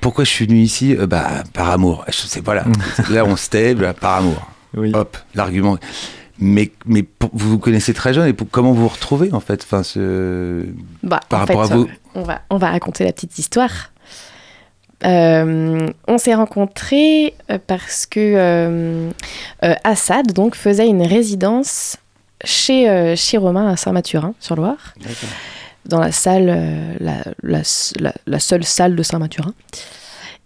pourquoi je suis venu ici Euh, Bah, par amour. Je sais, voilà. Là, on se tait, bah, par amour. Oui. Hop, l'argument. Mais, mais pour- vous vous connaissez très jeune et pour- comment vous vous retrouvez en fait enfin, ce... Bah, Par en rapport fait, à vous? On va, on va raconter la petite histoire. Euh, on s'est rencontrés euh, parce que euh, euh, Assad donc, faisait une résidence chez, chez Romain à Saint-Mathurin, sur Loire, dans la salle, la, la, la- la seule salle de Saint-Mathurin.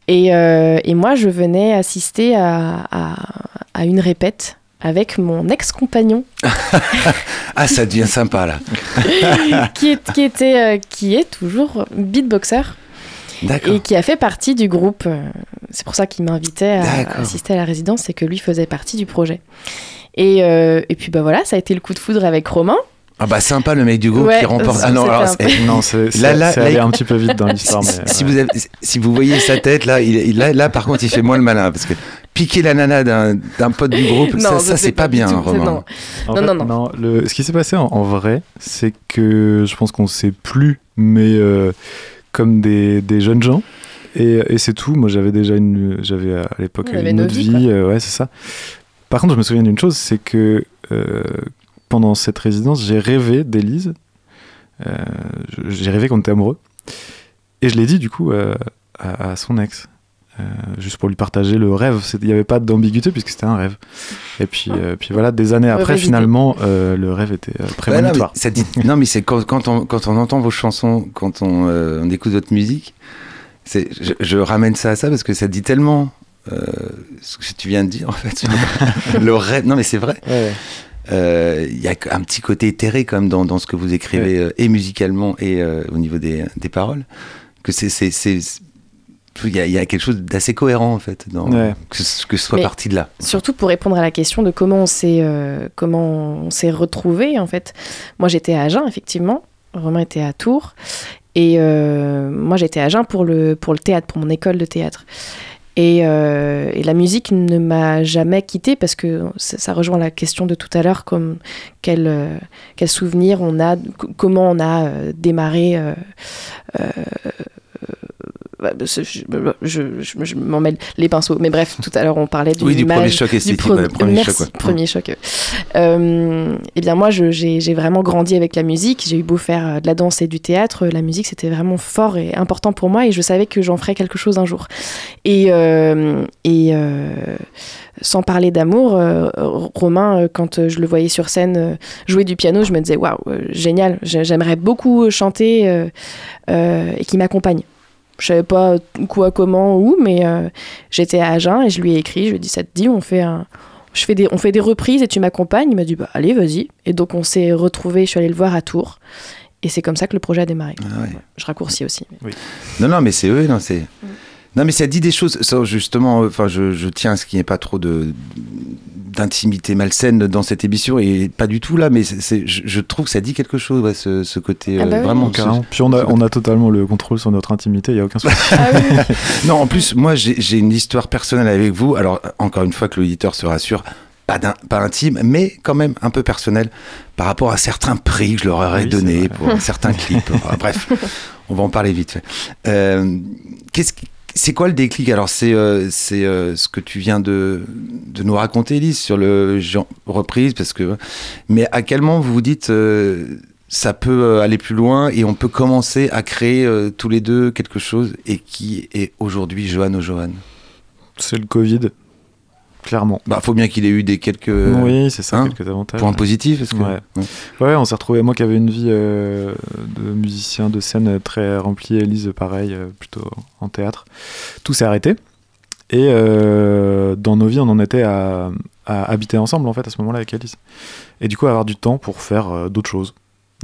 Et, et moi, je venais assister à, à, à une répète avec mon ex-compagnon Ah, ça devient sympa là. qui, est, qui, était, euh, qui est toujours beatboxer. Et qui a fait partie du groupe. euh, C'est pour ça qu'il m'invitait à assister à la résidence, c'est que lui faisait partie du projet. Et, euh, et puis bah voilà, ça a été le coup de foudre avec Romain. Ah bah sympa le mec du groupe Ouais, qui remporte. ça, Ah non, alors, Non, c'est Là, là, là, allé un petit peu vite dans l'histoire. mais, si, ouais. vous avez- si vous voyez sa tête là, il, là, là par contre il fait moins le malin parce que piquer la nana d'un d'un pote du groupe, ça, Non, ça, c'est c'est pas bien, tout, Romain. non. En Non, fait, non, non. le, ce qui s'est passé en, en vrai, c'est que je pense qu'on sait plus, mais euh, comme des, des jeunes gens. Et, et c'est tout. Moi, j'avais déjà une, j'avais à l'époque une autre vies, vie. euh, ouais, c'est ça. Par contre, je me souviens d'une chose, c'est que euh, pendant cette résidence, j'ai rêvé d'Élise. Euh, j'ai rêvé qu'on était amoureux. Et je l'ai dit du coup à, à son ex. Euh, juste pour lui partager le rêve. Il n'y avait pas d'ambiguïté puisque c'était un rêve. Et puis, euh, puis voilà, des années après, finalement, euh, le rêve était euh, non, prémonitoire. ça dit- non, mais c'est quand, quand, on, quand on entend vos chansons, quand on, euh, on écoute votre musique, je, je ramène ça à ça parce que ça dit tellement euh, ce que tu viens de dire en fait. le rêve. Non, mais c'est vrai. Ouais. Euh, Il y a un petit côté éthéré quand même dans, dans ce que vous écrivez euh, et musicalement et euh, au niveau des, des paroles. Que c'est- il y, a, il y a quelque chose d'assez cohérent en fait dans Ouais. que, ce- que ce soit Mais- parti de là. Surtout pour répondre à la question de comment on s'est euh, comment on s'est retrouvés en fait. Moi j'étais à Agen effectivement, Romain était à Tours et euh, moi j'étais à Agen pour le pour le théâtre, pour mon école de théâtre. Et, euh, et la musique ne m'a jamais quittée parce que ça, ça rejoint la question de tout à l'heure, comme quel, euh, quel souvenir on a, comment on a euh, démarré. Euh, euh, bah, je, je, je- je- je m'en mêle les pinceaux, mais bref, tout à l'heure on parlait d'une Oui, du premier choc du esthétique. ouais, premier Merci, choc, ouais. premier choc. Euh, eh bien moi, j'ai vraiment grandi avec la musique. J'ai eu beau faire euh, de la danse et du théâtre, la musique c'était vraiment fort et important pour moi et je savais que j'en ferais quelque chose un jour. Et, euh, et euh, sans parler d'amour, Romain, quand je le voyais sur scène jouer du piano, je me disais waouh, génial, j'ai- j'aimerais beaucoup chanter et qu'il m'accompagne. Je savais pas quoi, comment, où, mais euh, j'étais à Agen et je lui ai écrit. Je lui ai dit ça te dit, on fait un, je fais des, on fait des reprises et tu m'accompagnes? Il m'a dit bah allez vas-y. Et donc on s'est retrouvés. Je suis allée le voir à Tours et c'est comme ça que le projet a démarré. Ah ouais. Je raccourcis aussi. mais- Non, non, mais c'est eux, non, c'est. Non, mais ça dit des choses. Ça, justement, euh, enfin, je, je tiens à ce qu'il n'y ait pas trop de d'intimité malsaine dans cette émission et pas du tout là, mais c'est- je, je trouve que ça dit quelque chose, ouais, ce, ce côté Ah euh, bah oui. vraiment. Carrément. Puis on a, on a totalement le contrôle sur notre intimité, il n'y a aucun souci. Ah oui. Non, en plus, moi, j'ai une histoire personnelle avec vous. Alors, encore une fois, que l'auditeur se rassure, pas, intime, mais quand même un peu personnel par rapport à certains prix que je leur aurais Oui, vrai. pour certains clips. Bref, on va en parler vite fait. Euh, qu'est-ce qui- c'est quoi le déclic? Alors, c'est euh, c'est, euh, ce que tu viens de, de nous raconter, Elise, sur le genre reprise, parce que. Mais à quel moment vous vous dites. euh, ça peut euh, aller plus loin et on peut commencer à créer euh, tous les deux quelque chose et qui est aujourd'hui Johan au Johan? C'est le Covid, clairement. Bah, faut bien qu'il ait eu des quelques oui, c'est ça, hein, quelques avantages. points positifs. Parce que... Ouais. Ouais, on s'est retrouvé. Moi qui avais une vie euh, de musicien de scène très remplie, Elise pareil, euh, plutôt en théâtre. Tout s'est arrêté. Et euh, dans nos vies, on en était à, à habiter ensemble en fait à ce moment-là avec Elise. Et du coup, avoir du temps pour faire d'autres choses,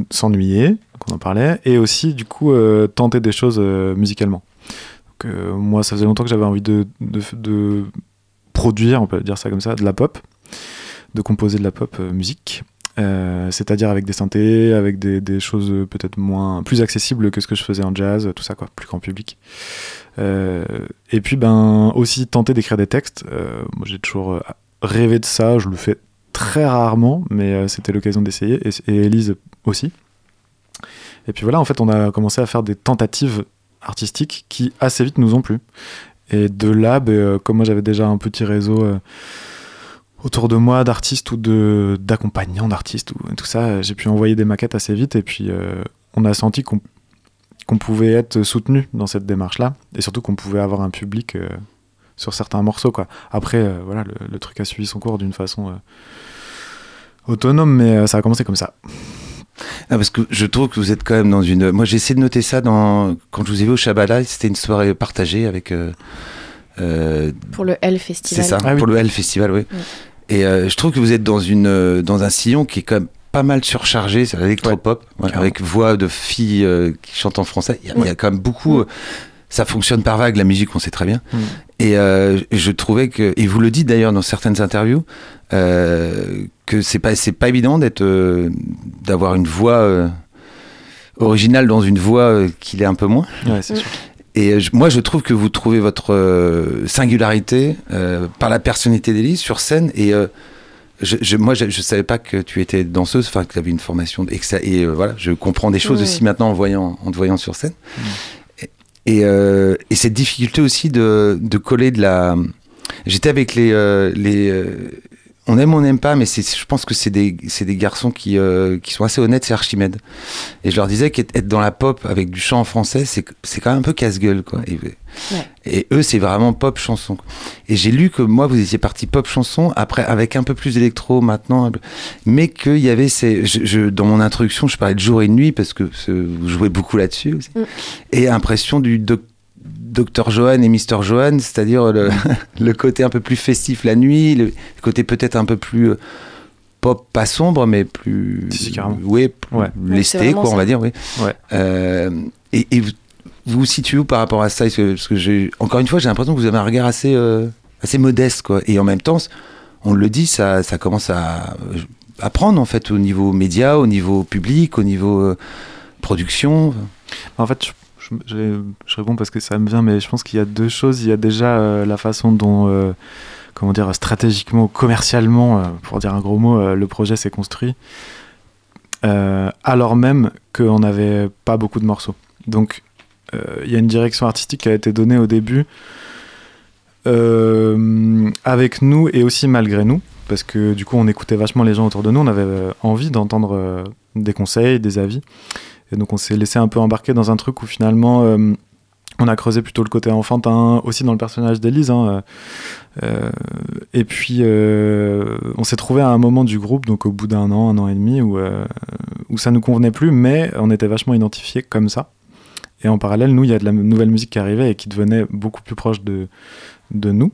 s'ennuyer, qu'on en parlait, et aussi du coup tenter des choses musicalement. Donc, moi, ça faisait longtemps que j'avais envie de, de, de produire, on peut dire ça comme ça, de la pop, de composer de la pop euh, musique. Euh, c'est-à-dire avec des synthés, avec des, choses euh, peut-être moins plus accessibles que ce que je faisais en jazz, tout ça quoi, plus grand public. Et puis ben aussi tenter d'écrire des textes. Moi j'ai toujours rêvé de ça, je le fais très rarement, mais c'était l'occasion d'essayer et, et Elise aussi. Et puis voilà, en fait, on a commencé à faire des tentatives artistiques qui assez vite nous ont plu. Et de là, ben, euh, comme moi j'avais déjà un petit réseau euh, autour de moi d'artistes ou de d'accompagnants d'artistes ou tout ça. J'ai pu envoyer des maquettes assez vite et puis on a senti qu'on qu'on pouvait être soutenu dans cette démarche-là et surtout qu'on pouvait avoir un public sur certains morceaux. Quoi. Après, voilà, le, truc a suivi son cours d'une façon autonome, mais ça a commencé comme ça. Ah, parce que je trouve que vous êtes quand même dans une. Moi, j'ai essayé de noter ça dans quand je vous ai vu au Shabala. C'était une soirée partagée avec. Euh, euh, pour le L Festival. C'est ça, ah pour le L Festival, oui. Et euh, je trouve que vous êtes dans une dans un sillon qui est quand même pas mal surchargé, c'est l'électropop, avec voix de filles qui chantent en français. Il y, a quand même beaucoup. Ça fonctionne par vague, la musique, on sait très bien. Mm. Et je trouvais que, et vous le dites d'ailleurs dans certaines interviews, que c'est pas c'est pas évident d'être euh, d'avoir une voix euh, originale dans une voix euh, qu'il est un peu moins. Ouais, c'est sûr. Et moi, je trouve que vous trouvez votre singularité par la personnalité d'Élise sur scène. Et je, moi, je, ne savais pas que tu étais danseuse, enfin que tu avais une formation. Et, et voilà, je comprends des choses aussi maintenant en, voyant, en te voyant sur scène. Mm. Et, et, cette difficulté aussi de, de coller de la. J'étais avec les, les, on aime ou on n'aime pas, mais je pense que c'est des, des, garçons qui, euh, qui sont assez honnêtes, c'est Archimède. Et je leur disais qu'être dans la pop avec du chant en français, c'est quand même un peu casse-gueule. quoi. Et, eux, c'est vraiment pop chanson. Et j'ai lu que moi, vous étiez parti pop chanson, après avec un peu plus d'électro maintenant, mais qu'il y avait ces. Je, dans mon introduction, je parlais de jour et de nuit parce que vous jouez beaucoup là-dessus aussi. Mm. Et impression du Dr Johan et Mister Johan, c'est-à-dire le, côté un peu plus festif la nuit, le côté peut-être un peu plus euh, pop, pas sombre, mais plus. Oui, ouais. lesté, quoi, on va dire, oui. Euh, et, vous, vous situez où par rapport à ça? Parce que j'ai, encore une fois, j'ai l'impression que vous avez un regard assez, euh, assez modeste, quoi. Et en même temps, on le dit, ça, ça commence à, à prendre, en fait, au niveau média, au niveau public, au niveau production. En fait, je je, réponds parce que ça me vient, mais je pense qu'il y a deux choses. Il y a déjà euh, la façon dont, euh, comment dire, stratégiquement, commercialement, euh, pour dire un gros mot, le projet s'est construit, alors même qu'on n'avait pas beaucoup de morceaux. Donc, il y a une direction artistique qui a été donnée au début avec nous et aussi malgré nous, parce que du coup, on écoutait vachement les gens autour de nous, on avait envie d'entendre des conseils, des avis. Et donc on s'est laissé un peu embarquer dans un truc où finalement euh, on a creusé plutôt le côté enfantin, aussi dans le personnage d'Élise. Hein, euh, euh, et puis on s'est trouvé à un moment du groupe, donc au bout d'un an, un an et demi, où, où ça nous convenait plus, mais on était vachement identifiés comme ça. Et en parallèle, nous, il y a de la nouvelle musique qui arrivait et qui devenait beaucoup plus proche de, de nous.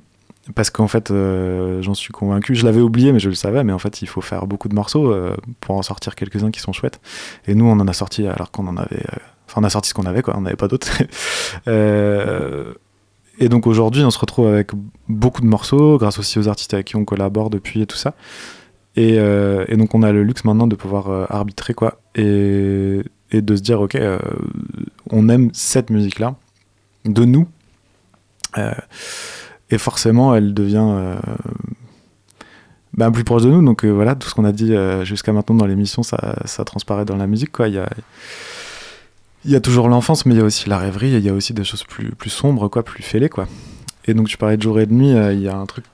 Parce qu'en fait, euh, j'en suis convaincu. Je l'avais oublié, mais je le savais. Mais en fait, il faut faire beaucoup de morceaux euh, pour en sortir quelques-uns qui sont chouettes. Et nous, on en a sorti alors qu'on en avait. Euh, enfin, on a sorti ce qu'on avait, quoi. On n'avait pas d'autres. et donc aujourd'hui, on se retrouve avec beaucoup de morceaux, grâce aussi aux artistes avec qui on collabore depuis et tout ça. Et, donc, on a le luxe maintenant de pouvoir arbitrer, quoi. Et, de se dire, ok, on aime cette musique-là, de nous. Et forcément, elle devient euh, ben, plus proche de nous. Donc euh, voilà, tout ce qu'on a dit euh, jusqu'à maintenant dans l'émission, ça, ça, transparaît dans la musique. Quoi. Il, y a, y a toujours l'enfance, mais il y a aussi la rêverie, et il y a aussi des choses plus, plus sombres, quoi, plus fêlées. Quoi. Et donc tu parlais de jour et de nuit, il y a un truc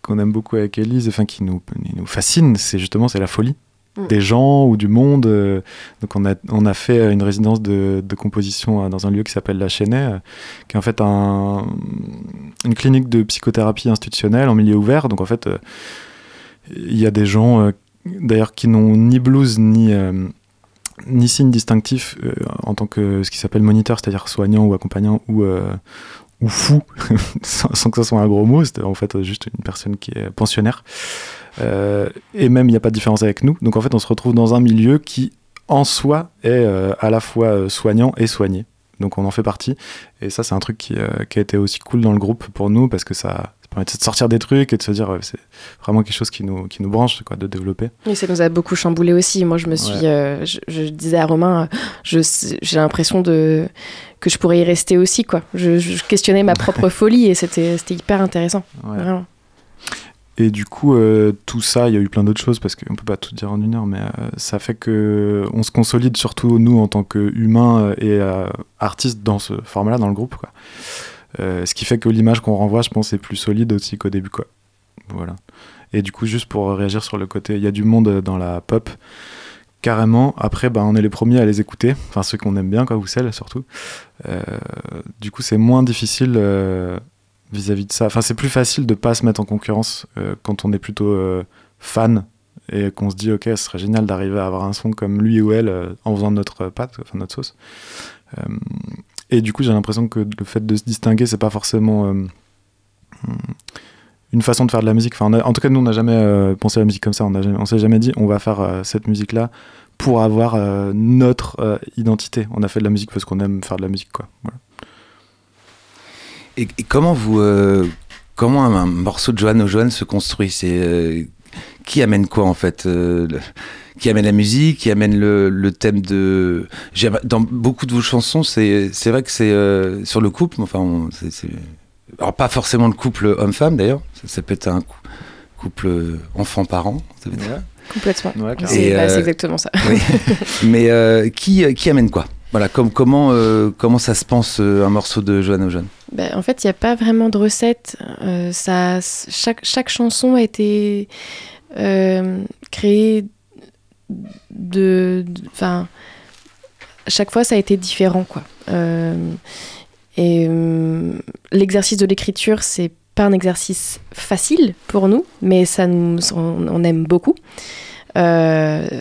qu'on aime beaucoup avec Elise, enfin qui nous, nous fascine, c'est justement c'est la folie. Mm. des gens ou du monde. Euh, donc on a, on a fait une résidence de, composition euh, dans un lieu qui s'appelle La Chênaie, euh, qui est en fait un, une clinique de psychothérapie institutionnelle en milieu ouvert. Donc en fait, il y a des gens d'ailleurs qui n'ont ni blues ni ni signe distinctif en tant que ce qui s'appelle moniteur, c'est-à-dire soignant ou accompagnant ou, ou fou, sans, que ce soit un gros mot, c'est en fait juste une personne qui est pensionnaire. Euh, et même, il n'y a pas de différence avec nous. Donc en fait, on se retrouve dans un milieu qui, en soi, est euh, à la fois euh, soignant et soigné. Donc on en fait partie. Et ça, c'est un truc qui, qui, a été aussi cool dans le groupe pour nous parce que ça, permet de sortir des trucs et de se dire c'est vraiment quelque chose qui nous, qui nous branche, quoi, de développer. Et ça nous a beaucoup chamboulé aussi. Moi, je me suis, je, disais à Romain, j'ai l'impression de que je pourrais y rester aussi, quoi. Je, questionnais ma propre folie et c'était hyper intéressant. Vraiment. Et du coup, euh, tout ça, il y a eu plein d'autres choses parce qu'on peut pas tout dire en une heure, mais euh, ça fait que on se consolide surtout nous en tant qu'humains euh, et artistes dans ce format-là, dans le groupe. Ce qui fait que l'image qu'on renvoie, je pense, est plus solide aussi qu'au début. Voilà. Et du coup, juste pour réagir sur le côté, il y a du monde dans la pop, carrément. Après, bah, on est les premiers à les écouter, enfin ceux qu'on aime bien, quoi, ou celles surtout. Du coup, c'est moins difficile vis-à-vis de ça. Enfin, c'est plus facile de pas se mettre en concurrence euh, quand on est plutôt euh, fan et qu'on se dit, ok, ce serait génial d'arriver à avoir un son comme lui ou elle euh, en faisant notre pâte, enfin notre sauce. Et du coup, j'ai l'impression que le fait de se distinguer, c'est pas forcément une façon de faire de la musique. Enfin, en tout cas, nous, on n'a jamais pensé à la musique comme ça. On, jamais- s'est jamais dit, on va faire cette musique-là pour avoir notre identité. On a fait de la musique parce qu'on aime faire de la musique, quoi. Voilà. Et, et comment vous, euh, comment un, un morceau de Johan O'Johan se construit? C'est euh, qui amène quoi en fait euh, le- Qui amène la musique Qui amène le, le thème de Dans beaucoup de vos chansons, c'est c'est vrai que c'est euh, sur le couple. Enfin, on- alors pas forcément le couple homme-femme d'ailleurs. Ça, ça peut être un cou- couple enfant-parent. ça Complètement. Ouais. C'est bah, c'est exactement ça. Oui. Mais euh, qui, qui amène quoi? Voilà, comme, comment, euh, comment ça se pense euh, un morceau de Johan O'Johan Ben, en fait, il n'y a pas vraiment de recette. Euh, ça, chaque, chaque chanson a été créée de. Enfin. chaque fois, ça a été différent, quoi. Et l'exercice de l'écriture, c'est pas un exercice facile pour nous, mais ça nous, on, aime beaucoup. Mais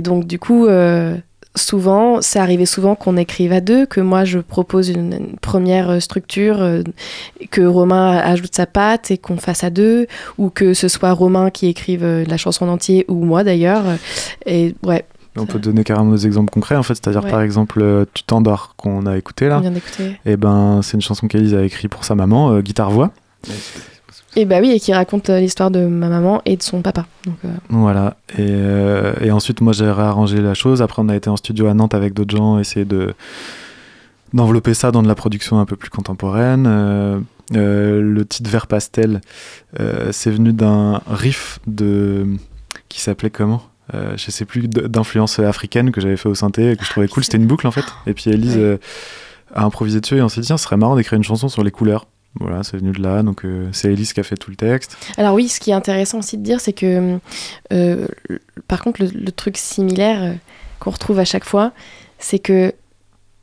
donc, du coup. Souvent, c'est arrivé souvent qu'on écrive à deux, que moi je propose une, une première euh, structure, euh, que Romain ajoute sa patte et qu'on fasse à deux, ou que ce soit Romain qui écrive euh, la chanson en entier, ou moi d'ailleurs. Et ouais, On peut donner carrément des exemples concrets, en fait. C'est-à-dire, Ouais. par exemple, euh, Tu t'endors, qu'on a écouté on là. vient d'écouter. Et ben, c'est une chanson qu'Élise a écrite pour sa maman, euh, guitare-voix. Et bah oui, et qui raconte euh, l'histoire de ma maman et de son papa. Donc, euh, Voilà. Et, euh, et ensuite, moi, j'ai réarrangé la chose. Après, on a été en studio à Nantes avec d'autres gens, essayer de d'envelopper ça dans de la production un peu plus contemporaine. Euh, le titre Vert Pastel, c'est venu d'un riff de qui s'appelait comment? Je sais plus d'influence africaine que j'avais fait au synthé et que je trouvais cool c'était une boucle en fait et puis Elise Ouais. a improvisé dessus et on s'est dit tiens ce serait marrant d'écrire une chanson sur les couleurs voilà c'est venu de là donc euh, c'est Elise qui a fait tout le texte Alors oui, ce qui est intéressant aussi de dire, c'est que, euh, par contre, le, le truc similaire euh, qu'on retrouve à chaque fois, c'est que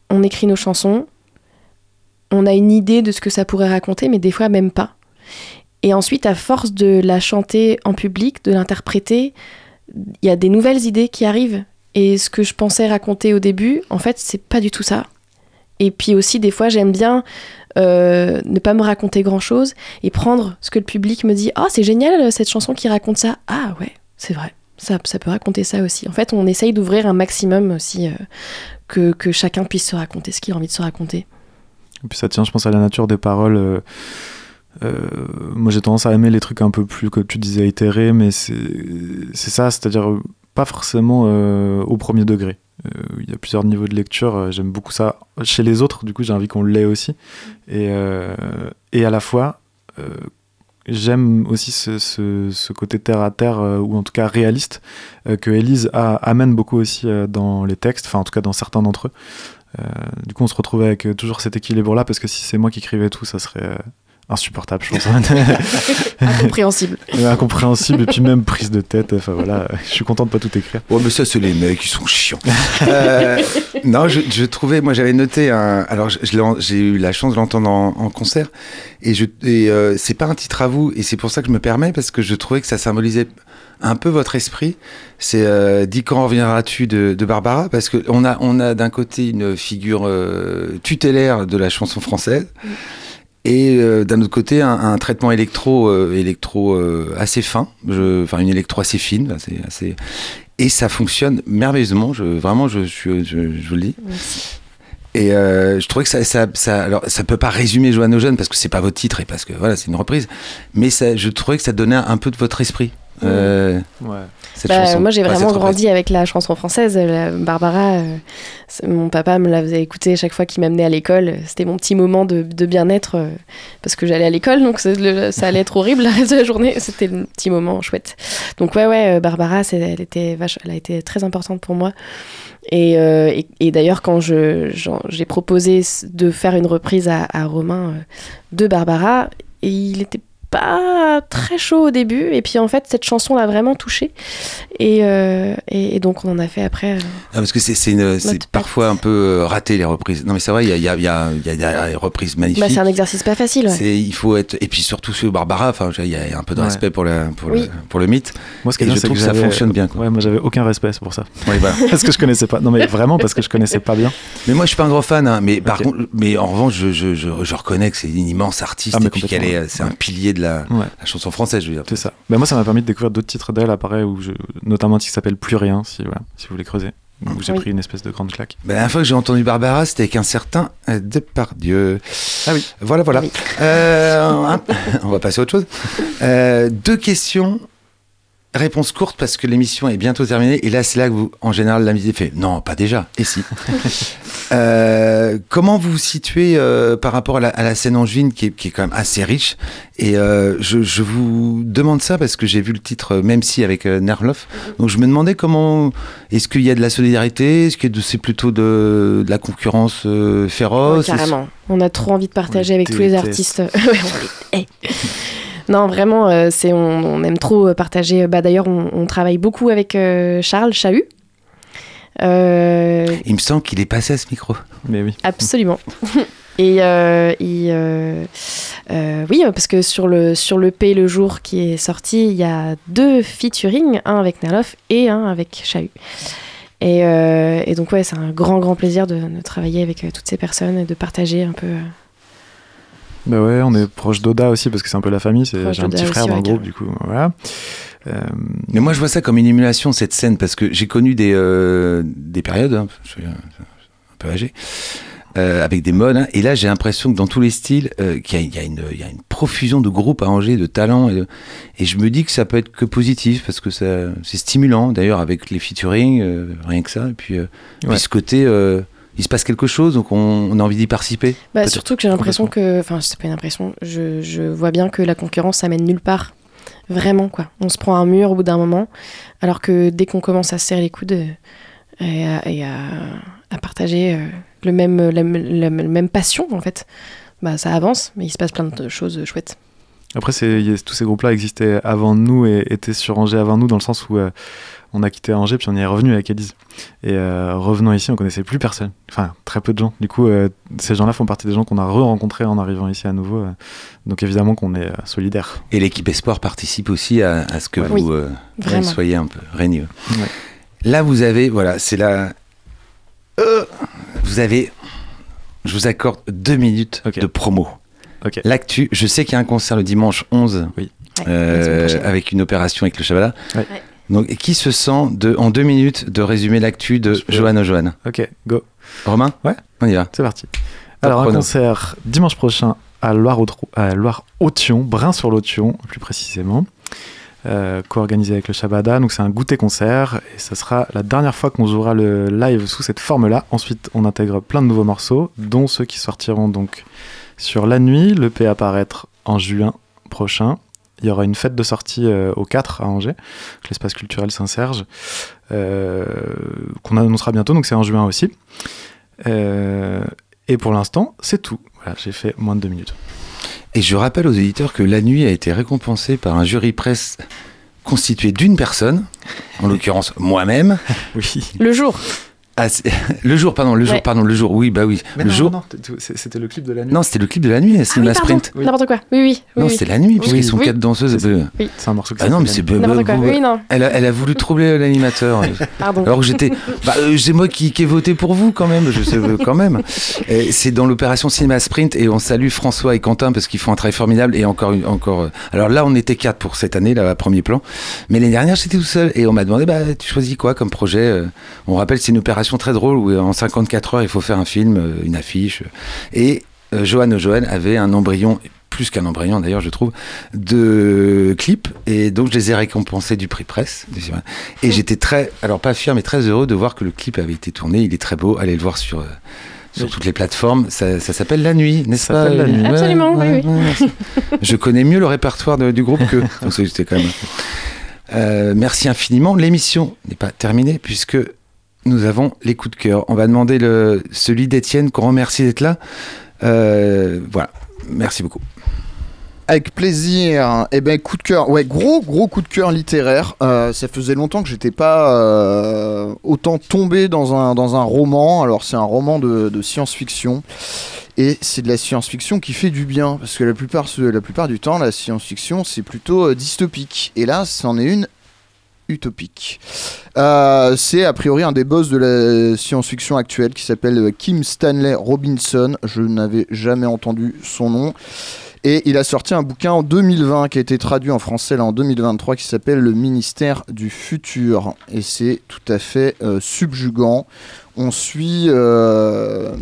on écrit nos chansons, on a une idée de ce que ça pourrait raconter, mais des fois même pas. Et ensuite, à force de la chanter en public, de l'interpréter, il y a des nouvelles idées qui arrivent. Et ce que je pensais raconter au début, en fait, c'est pas du tout ça. Et puis aussi, des fois, j'aime bien euh, ne pas me raconter grand chose et prendre ce que le public me dit Ah, c'est génial cette chanson qui raconte ça. Ah, ouais, c'est vrai. Ça, ça peut raconter ça aussi. En fait, on essaye d'ouvrir un maximum aussi, euh, que, que chacun puisse se raconter ce qu'il a envie de se raconter. Et puis ça tient, je pense, à la nature des paroles. euh, euh, moi, j'ai tendance à aimer les trucs un peu plus, comme tu disais, itérés, mais c'est ça, c'est-à-dire euh, pas forcément euh, au premier degré. Euh, Il y a plusieurs niveaux de lecture, euh, j'aime beaucoup ça chez les autres, du coup, j'ai envie qu'on l'ait aussi. Et, euh, et à la fois, j'aime aussi ce, ce- côté terre à terre, ou en tout cas réaliste, que Elise amène beaucoup aussi dans les textes, enfin, en tout cas dans certains d'entre eux. Du coup, on se retrouve avec toujours cet équilibre-là, parce que si c'est moi qui écrivais tout, ça serait insupportable, je pense. Incompréhensible. Incompréhensible, et puis même prise de tête. Enfin voilà, je suis content de pas tout écrire. Oh, mais ça, c'est les mecs, ils sont chiants. Euh, non, je, je trouvais, moi, j'avais noté un. Alors, j'ai eu la chance de l'entendre en, en concert, et, je, et euh, c'est pas un titre à vous, et c'est pour ça que je me permets, parce que je trouvais que ça symbolisait un peu votre esprit. C'est euh, Dis quand reviendras-tu de, de Barbara, parce que on a, on a d'un côté une figure euh, tutélaire de la chanson française. Et euh, d'un autre côté, un, un traitement électro, euh, électro euh, assez fin, enfin une électro assez fine, assez, assez, et ça fonctionne merveilleusement. Je, vraiment, je, je, je, vous le dis. Et je trouvais que ça, ça, ça, alors ça peut pas résumer Joanne Jeune parce que c'est pas votre titre et parce que voilà, c'est une reprise, mais ça, je trouvais que ça donnait un peu de votre esprit. Euh, Ouais. cette Bah, chanson. moi, j'ai vraiment grandi avec la chanson française. La Barbara, euh, mon papa me la faisait écouter chaque fois qu'il m'amenait à l'école. C'était mon petit moment de, de bien-être euh, parce que j'allais à l'école, donc le- ça allait être horrible le reste de la journée. C'était le petit moment chouette. Donc ouais, ouais, Barbara, elle était vache, elle a été très importante pour moi. Et, euh, et, et d'ailleurs, quand j'ai proposé de faire une reprise à, à Romain euh, de Barbara, et il était pas très chaud au début. Et puis en fait, cette chanson l'a vraiment touché. Et, euh, et, et donc on en a fait après. euh, Ah, parce que c'est parfois un peu euh, raté les reprises. Non mais c'est vrai, il y a, il y, a, il y, a, y a des reprises magnifiques. bah, c'est un exercice pas facile. ouais. Il faut être et puis surtout sur Barbara. Enfin, il y a un peu de Ouais. respect pour le pour, Oui. le, pour le mythe. Moi, ce qui Et est bien, je c'est trouve que que ça fonctionne bien, quoi. Ouais, moi, j'avais aucun respect, c'est pour ça. Ouais, voilà. Parce que je connaissais pas. Non, mais vraiment, parce que je connaissais pas bien. Mais moi, je suis pas un gros fan. hein, mais par contre, mais en revanche, je, je, je, je reconnais que c'est une immense artiste Ah, mais et puis qu'elle est, c'est un pilier de la, Ouais. la chanson française. Je veux dire. C'est ça. Ben moi, ça m'a permis de découvrir d'autres titres d'elle, apparaît, où je... notamment un titre qui s'appelle Plus rien, si, voilà, si vous voulez creuser. Où j'ai Oui. pris une espèce de grande claque. Ben, la dernière fois que j'ai entendu Barbara, c'était avec un certain euh, Depardieu. Ah oui. Voilà, voilà. Oui. Euh, on va passer à autre chose. Euh, deux questions. Réponse courte parce que l'émission est bientôt terminée. Et là, c'est là que vous, en général, l'amitié fait non, pas déjà. Et si. Euh, comment vous vous situez euh, par rapport à la, à la scène angevine qui est, qui est quand même assez riche? Et euh, je, je vous demande ça parce que j'ai vu le titre Même si avec Nerloff. Donc je me demandais comment. Est-ce qu'il y a de la solidarité? Est-ce que c'est plutôt de, de la concurrence Ouais, féroce? Carrément. On a trop envie de partager avec tous les artistes. Ouais, on les hait. Non, vraiment, euh, c'est on, on aime trop euh, partager. Bah, D'ailleurs, on, on travaille beaucoup avec euh, Charles Chahut. Euh, Il me semble qu'il est passé à ce micro. Mais oui. absolument. Et euh, euh, euh, oui, parce que sur le sur le P le jour qui est sorti, il y a deux featuring, un avec Nerloff et un avec Chahut. Et, euh, et donc ouais, c'est un grand grand plaisir de, de travailler avec toutes ces personnes et de partager un peu. Bah ouais, on est proche d'Oda aussi, parce que c'est un peu la famille. c'est- J'ai un petit frère aussi, dans le groupe, du coup. Voilà. Euh, Mais moi, je vois ça comme une émulation, cette scène, parce que j'ai connu des, euh, des périodes, hein, je suis un peu âgé, euh, avec des modes, hein, et là, j'ai l'impression que dans tous les styles, euh, qu'il y, a- il y a une- il y a une profusion de groupes à Angers, de talents, et, je me dis que ça peut être que positif, parce que c'est stimulant, d'ailleurs, avec les featuring, euh, rien que ça, et puis, euh, Ouais. puis ce côté... il se passe quelque chose, donc on, on a envie d'y participer? Bah, surtout que j'ai l'impression que, enfin, c'est pas une impression, je, je vois bien que la concurrence, ça mène nulle part. Vraiment, quoi. On se prend un mur au bout d'un moment, alors que dès qu'on commence à se serrer les coudes euh, et à, et à- à partager euh, le même, la, la- la même passion, en fait, bah, ça avance, mais il se passe plein de choses chouettes. Après, c'est- y a- tous ces groupes-là existaient avant nous et étaient sur Angers avant nous, dans le sens où euh, on a quitté Angers, puis on y est revenu avec Elise. Et euh, revenant ici, on connaissait plus personne. Enfin, très peu de gens. Du coup, euh, ces gens-là font partie des gens qu'on a re-rencontrés en arrivant ici à nouveau. euh. donc évidemment qu'on est euh, solidaires. Et l'équipe Espoir participe aussi à, à ce que Ouais. vous euh, soyez un peu régneux. Ouais. Là, vous avez, voilà, c'est la. Euh, vous avez. Je vous accorde deux minutes de promo. L'actu, je sais qu'il y a un concert le dimanche 11 Oui. Ouais, euh, la semaine prochaine. avec une opération avec le Chabala. Ouais. Donc, qui se sent de, en deux minutes de résumer l'actu de. Johan Johan? Ok, go. Romain? Ouais. On y va. C'est parti. Alors, un concert dimanche prochain à Loire-Authion, Brin-sur-l'Authion, plus précisément, euh, co-organisé avec le Shabada. Donc, c'est un goûter-concert et ça sera la dernière fois qu'on jouera le live sous cette forme-là. Ensuite, on intègre plein de nouveaux morceaux, dont ceux qui sortiront donc sur la nuit. Le P apparaître en juin prochain. Il y aura une fête de sortie euh, au 4 à Angers, l'espace culturel Saint-Serge, euh, qu'on annoncera bientôt, donc c'est en juin aussi. Euh, et pour l'instant, c'est tout. Voilà, j'ai fait moins de deux minutes. Et je rappelle aux éditeurs que La Nuit a été récompensée par un jury presse constitué d'une personne, en l'occurrence moi-même. Oui. Le jour. Ah, c'est- le jour, pardon, le jour, pardon, le jour, oui, bah oui. le jour. non, c'était le clip de la nuit. Non, c'était le clip de la nuit, Ah Cinema oui, pardon, Sprint. Oui. n'importe quoi. Oui, oui. oui, Non, oui. c'était la nuit, puisqu'ils Oui. sont Oui. quatre danseuses. C'est euh, C'est un morceau qui Ah non, mais c'est. s'appelle N'importe quoi. Oui, non. Elle a, elle a voulu troubler l'animateur. Pardon. Alors que j'étais. Bah, euh, c'est moi qui, qui ai voté pour vous quand même, je sais euh, quand même. C'est dans l'opération Cinéma Sprint et on salue François et Quentin parce qu'ils font un travail formidable et encore. encore alors là, on était quatre pour cette année, là, à premier plan. Mais l'année dernière, j'étais tout seul et on m'a demandé bah, tu choisis quoi comme projet On rappelle, c'est une opération très drôle où euh, en 54 heures, il faut faire un film, euh, une affiche. Et euh, Johan Johan avait un embryon plus qu'un embryon d'ailleurs je trouve de clips et donc je les ai récompensés du prix presse et j'étais très alors pas fier mais très heureux de voir que le clip avait été tourné il est très beau allez le voir sur sur Oui. toutes les plateformes ça, ça s'appelle La Nuit n'est-ce pas La Nuit. Absolument, oui, ouais, oui. ouais, merci. je connais mieux le répertoire de- du groupe que donc c'était quand même Euh, merci infiniment l'émission n'est pas terminée puisque nous avons les coups de cœur on va demander celui d'Étienne qu'on remercie d'être là Euh, voilà merci beaucoup Avec plaisir. Eh ben, coup de cœur. Ouais, gros, gros coup de cœur littéraire. Euh, ça faisait longtemps que j'étais pas euh, autant tombé dans un, dans un roman. Alors, c'est un roman de, de science-fiction. Et c'est de la science-fiction qui fait du bien. Parce que la plupart, la plupart du temps, la science-fiction, c'est plutôt dystopique. Et là, c'en est une utopique. Euh, c'est a priori un des boss de la science-fiction actuelle qui s'appelle Kim Stanley Robinson. Je n'avais jamais entendu son nom. Et il a sorti un bouquin en 2020 qui a été traduit en français en 2023 qui s'appelle Le ministère du futur. Et c'est tout à fait euh, subjugant. On suit euh,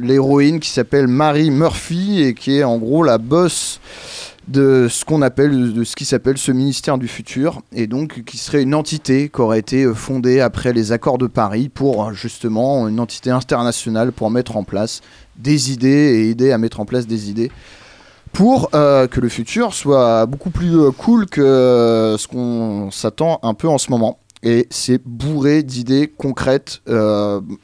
l'héroïne qui s'appelle Mary Murphy et qui est en gros la boss de ce qu'on appelle de ce qui s'appelle ce ministère du futur et donc qui serait une entité qui aurait été euh, fondée après les accords de Paris pour justement une entité internationale pour mettre en place des idées et aider à mettre en place des idées pour euh, que le futur soit beaucoup plus euh, cool que euh, ce qu'on s'attend un peu en ce moment. Et c'est bourré d'idées concrètes,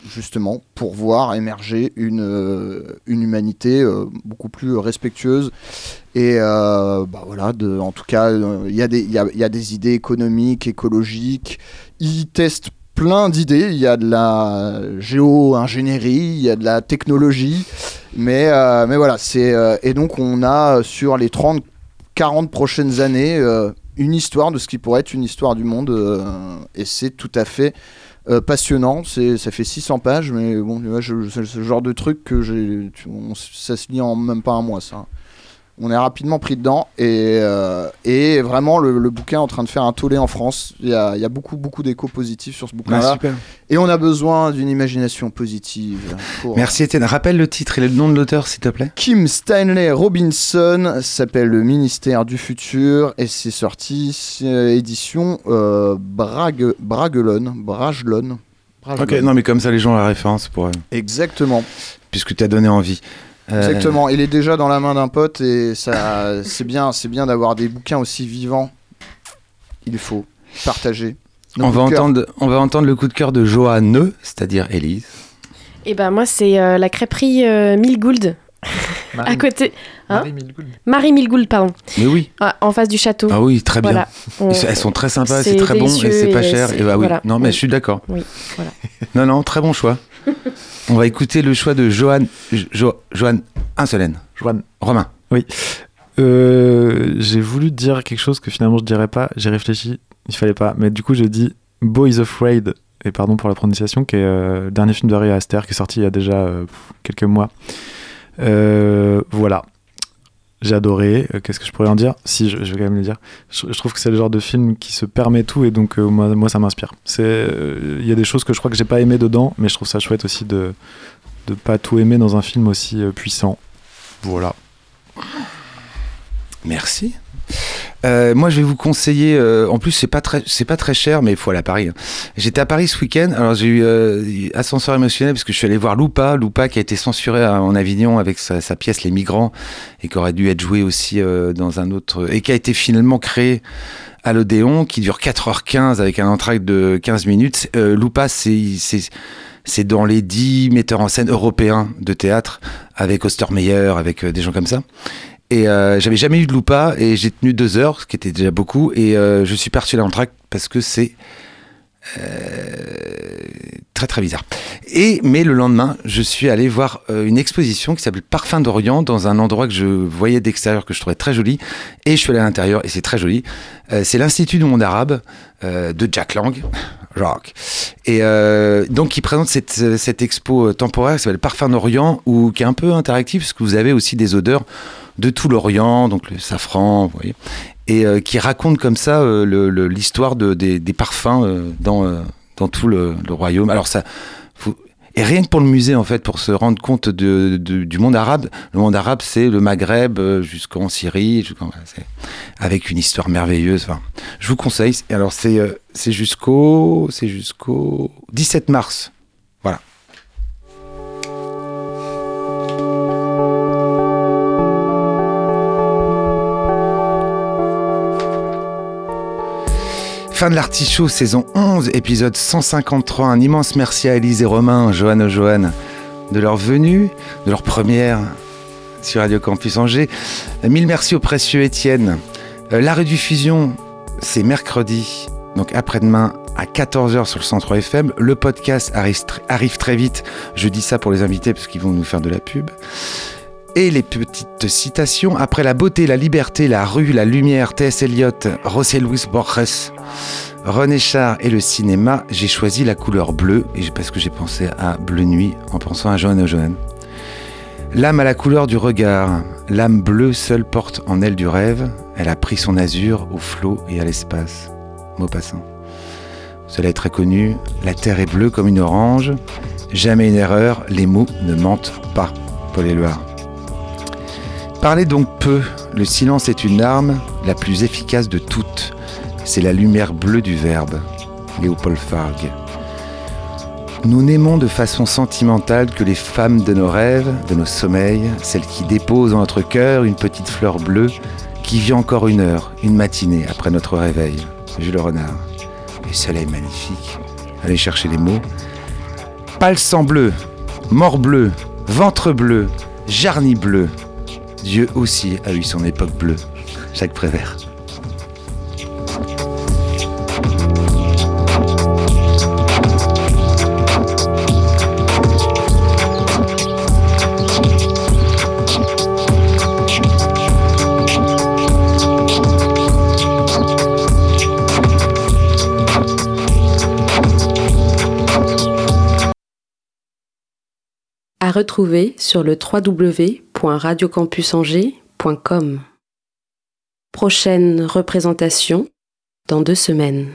justement, pour voir émerger une, une humanité beaucoup plus respectueuse. Et bah voilà, en tout cas, il y, y a, y a des idées économiques, écologiques. Ils testent plein d'idées. Il y a de la géo-ingénierie, il y a de la technologie. Mais, euh, mais voilà, c'est. euh, et donc, on a euh, sur les 30, 40 prochaines années euh, une histoire de ce qui pourrait être une histoire du monde. euh, et c'est tout à fait. euh, passionnant, c'est ça fait 600 pages, mais bon, c'est ce genre de truc que j'ai, on- ça se lit en même pas un mois, ça. On est rapidement pris dedans et, euh, et vraiment le, le bouquin est en train de faire un tollé en France. Il y a, il y a beaucoup beaucoup d'échos positifs sur ce bouquin-là super. et on a besoin d'une imagination positive. pour- Merci Étienne. Rappelle le titre et le nom de l'auteur, s'il te plaît. Kim Stanley Robinson s'appelle Le ministère du futur et c'est sorti édition euh, Brague, Bragelonne. Bragelonne. Ok, non, mais comme ça, les gens ont la référence pour, euh, Exactement, puisque tu as donné envie. Euh, exactement. Il est déjà dans la main d'un pote et ça, c'est bien, c'est bien d'avoir des bouquins aussi vivants. Il faut partager. Nos On va, entendre, on va entendre le coup de cœur de Joanne, c'est-à-dire Élise. Et ben moi, c'est euh, la crêperie euh, Milgould, à côté. Hein Marie Milgould. Marie Milgould, pardon. Mais oui. Ah, en face du château. Ah oui, très bien. Voilà. On- Elles sont très sympas, c'est très bon et c'est pas et cher. Et bah oui. voilà. Non, mais Oui. je suis d'accord. Oui, voilà. Non, non, très bon choix. On va écouter le choix de Joanne, Jo, Joanne Insolène. Joanne. Romain. Euh, j'ai voulu dire quelque chose que finalement je dirais pas. J'ai réfléchi, il fallait pas. Mais du coup, j'ai dit Boys Afraid, et pardon pour la prononciation, qui est euh, le dernier film d'Ari Aster qui est sorti il y a déjà euh, quelques mois. Voilà. J'ai adoré. Euh, Qu'est-ce que je pourrais en dire? Si, je, vais quand même le dire. Je, trouve que c'est le genre de film qui se permet tout et donc euh, moi, moi ça m'inspire. C'est, euh, Il y a des choses que je crois que j'ai pas aimé dedans, mais je trouve ça chouette aussi de de pas tout aimer dans un film aussi euh, puissant. Voilà. Merci. Euh, moi, je vais vous conseiller. euh, en plus, c'est pas très, c'est pas très cher, mais il faut aller à Paris. hein. J'étais à Paris ce week-end. Alors, j'ai eu euh, ascenseur émotionnel parce que je suis allé voir Lupa, Lupa qui a été censuré en Avignon avec sa, pièce Les Migrants et qui aurait dû être joué aussi dans un autre et qui a été finalement créé à l'Odéon, qui dure 4h15 avec un entracte de 15 minutes. Lupa, c'est c'est dans les 10 metteurs en scène européens de théâtre avec Ostermeyer, avec des gens comme ça. Et euh, j'avais jamais eu de Lupa et j'ai tenu deux heures, ce qui était déjà beaucoup. Et euh, je suis parti à l'entracte parce que c'est euh, très très bizarre. Et mais le lendemain, je suis allé voir euh, une exposition qui s'appelle Parfum d'Orient dans un endroit que je voyais d'extérieur que je trouvais très joli. Et je suis allé à l'intérieur et c'est très joli. Euh, c'est l'Institut du monde arabe euh, de Jack Lang. Rock. Et euh, donc, il présente cette, cette expo temporaire qui s'appelle Parfum d'Orient, ou qui est un peu interactive, parce que vous avez aussi des odeurs de tout l'Orient, donc le safran, vous voyez, et euh, qui raconte comme ça euh, l'histoire de, des, parfums euh, dans, dans tout le, royaume. Alors ça, et rien que pour le musée en fait, pour se rendre compte du monde arabe, le monde arabe c'est le Maghreb jusqu'en Syrie, avec une histoire merveilleuse. Je vous conseille. Alors c'est c'est jusqu'au c'est jusqu'au 17 mars. Fin de l'artichaut, saison 11, épisode 153. Un immense merci à Élise et Romain, Joanne et Joanne, de leur venue, de leur première sur Radio Campus Angers. Mille merci au précieux Étienne. Euh, la rediffusion, c'est mercredi, donc après-demain à 14h sur le Centre FM. Le podcast arrive, arrive très vite. Je dis ça pour les invités parce qu'ils vont nous faire de la pub. Et les petites citations. Après la beauté, la liberté, la rue, la lumière, T.S. Eliot, José Luis Borges, René Char et le cinéma, j'ai choisi la couleur bleue et parce que j'ai pensé à Bleu Nuit en pensant à Johanna Johan. L'âme a la couleur du regard, l'âme bleue seule porte en elle du rêve, elle a pris son azur au flot et à l'espace. Maupassant. Cela est très connu, la terre est bleue comme une orange, jamais une erreur, les mots ne mentent pas. Paul Éluard. Parlez donc peu, le silence est une arme, la plus efficace de toutes. C'est la lumière bleue du verbe. Léopold Fargue. Nous n'aimons de façon sentimentale que les femmes de nos rêves, de nos sommeils, celles qui déposent dans notre cœur une petite fleur bleue qui vit encore une heure, une matinée après notre réveil. Jules Renard. Et soleil magnifique. Allez chercher les mots. Palsant bleu, mort bleu, ventre bleu, jarni bleu. Dieu aussi a eu son époque bleue. Jacques Prévert. À retrouver sur le www.radiocampusangers.com. Prochaine représentation dans deux semaines.